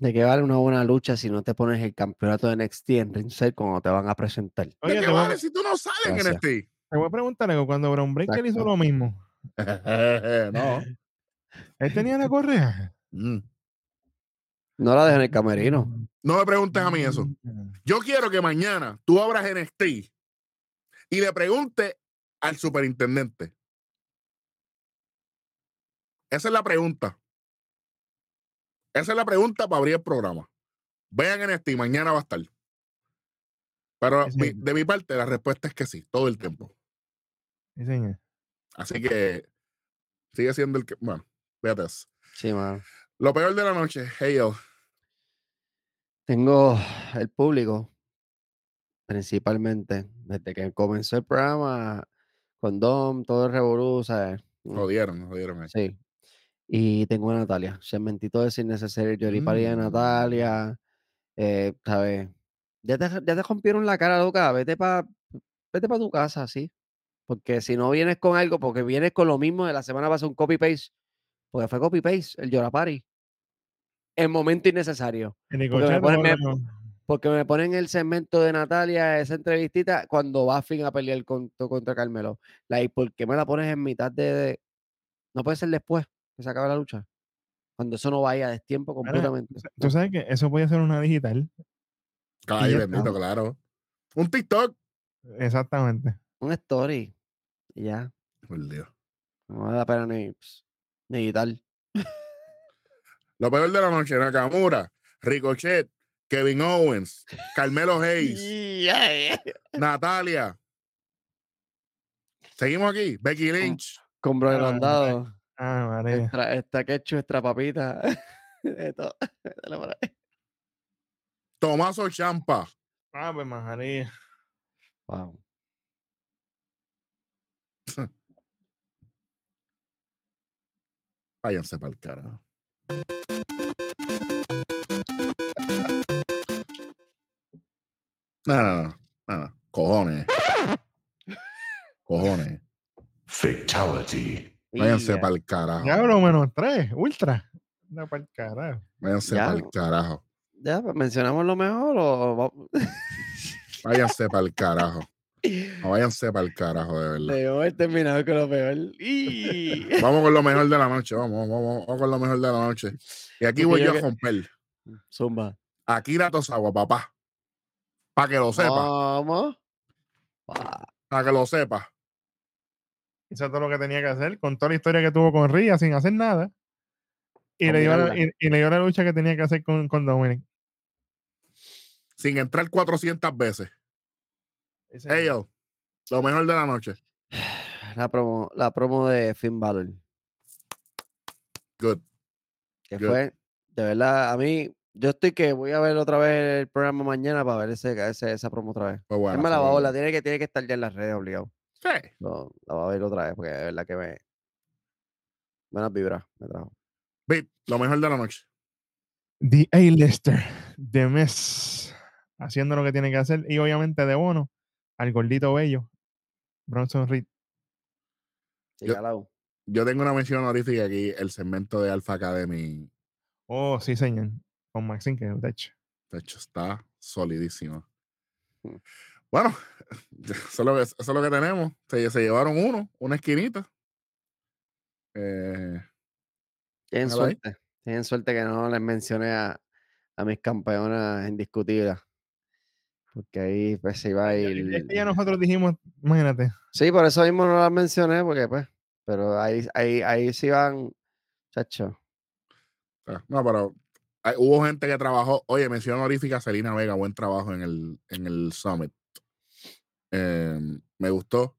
¿De qué vale una buena lucha si no te pones el campeonato de NXT en ringside cuando te van a presentar? ¿De Oye, qué te voy, a, vale si tú no sales en. NXT? te voy a preguntar algo. Cuando Bron Breaker hizo lo mismo, no. él tenía la correa. Mm. No la dejes en el camerino. No me preguntes a mí eso. Mm. Yo quiero que mañana tú abras NXT y le preguntes al superintendente. Esa es la pregunta. Esa es la pregunta para abrir el programa. Vean NXT, mañana va a estar. Pero Sí, mi- de mi parte, la respuesta es que sí, todo el tiempo. Sí, señor. Así que sigue siendo el que. Bueno, fíjate eso. Sí, mano. Lo peor de la noche, yo. Tengo el público, principalmente, desde que comenzó el programa, con Dom, todo el revolú, ¿sabes? Mm, Jodieron, jodieron. Sí. Y tengo a Natalia. Cementito de Sin Necesario, Yoripari de Mm. Natalia. eh, ¿Sabes? Ya te, ya te rompieron la cara, loca. Vete para vete pa tu casa, sí. Porque si no vienes con algo, porque vienes con lo mismo de la semana pasada, un copy-paste. Porque fue copy-paste, el Yorapari. En momento innecesario. El me ponen- me- lo- Porque me ponen el segmento de Natalia, esa entrevistita, cuando va a fin a pelear con- contra Carmelo. Like, ¿por qué me la pones en mitad de, de- No puede ser después que se acabe la lucha. Cuando eso no vaya a destiempo completamente. Tú sabes que eso podía ser una digital. Ay, bendito, claro. Un TikTok. Exactamente. Un story. Y ya. Por Dios. No vale la pena ni, ni quitar. Lo peor de la noche, Nakamura, Ricochet, Kevin Owens, Carmelo Hayes, Natalia. Seguimos aquí. Becky Lynch. Con Bro Ah, Grandado. Ah, María. Extra, extra ketchup, extra papita. Tomaso Champa. Ah, pues María. Wow. Váyanse para el carajo. No, no, no. no, no. Cojones. Cojones. Fatality. Váyanse Ya. para el carajo. Ya bro, menos tres. Ultra. No, para el carajo. Váyanse Ya. para el carajo. Ya, pues, mencionamos lo mejor o Váyanse para el carajo. No, váyanse para el carajo, de verdad. Haber terminado con lo peor. ¡Y! Vamos con lo mejor de la noche. Vamos, vamos, vamos con lo mejor de la noche. Y aquí voy yo yo a romper. Zumba. Akira Tosawa, papá. Para que lo sepa. Para que lo sepa. Hizo todo lo que tenía que hacer, con toda la historia que tuvo con Ria sin hacer nada. Y le, dio la, y, y le dio la lucha que tenía que hacer con, con Dominic. Sin entrar 400 veces. Yo. Lo mejor de la noche. La promo, la promo de Finn Balor. Good. Que Good. fue, de verdad, a mí, yo estoy que voy a ver otra vez el programa mañana para ver ese, ese- esa promo otra vez. Fue bueno. Él me la va a bueno. la tiene que, tiene que estar ya en las redes obligado. Sí. No, la va a ver otra vez porque de verdad que me. Buenas vibras me trajo. Beat, lo mejor de la noche. The A-Lister, The Miss, haciendo lo que tiene que hacer. Y obviamente de bono, al gordito bello, Bronson Reed. Sí, Yo- yo tengo una mención honorífica aquí, el segmento de Alpha Academy. Oh, sí, señor. Con Maxine, que de hecho. De hecho, está solidísimo. Mm. Bueno, eso es lo que, eso es lo que tenemos. Se, se llevaron uno, una esquinita. Eh, Tienen suerte. Tienen suerte que no les mencioné a, a mis campeonas indiscutidas. Porque ahí pues se iba a Es ir. que ya nosotros dijimos, imagínate. Sí, por eso mismo no las mencioné, porque pues. Pero ahí, ahí, ahí sí van. Chacho. ah, no, pero hay- hubo gente que trabajó. Oye, mención honorífica a Selena Vega, buen trabajo en el, en el Summit. Eh, me gustó.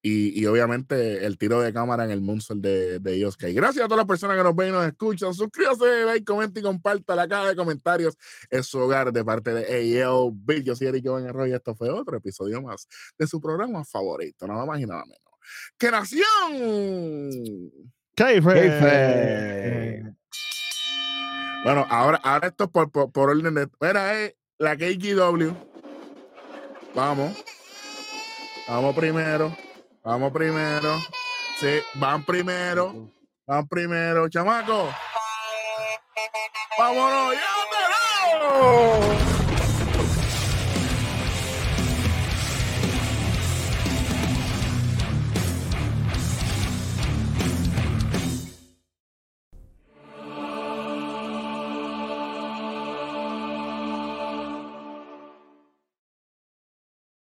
Y, y obviamente el tiro de cámara en el Moonsault de, de Yosuke. Gracias a todas las personas que nos ven y nos escuchan. Suscríbase, like, comenta y comparta la caja de comentarios. Es su hogar de parte de AL Bill. Yo soy Eric Iván Arroyo. Esto fue otro episodio más de su programa favorito, nada más y nada menos. ¡Que Nación! Keife. Bueno, ahora, ahora esto es por, por, por orden de. Mira, eh, la KGW. Vamos. Vamos primero. Vamos primero. Sí, van primero. Van primero, chamaco. Vámonos, llévatelo.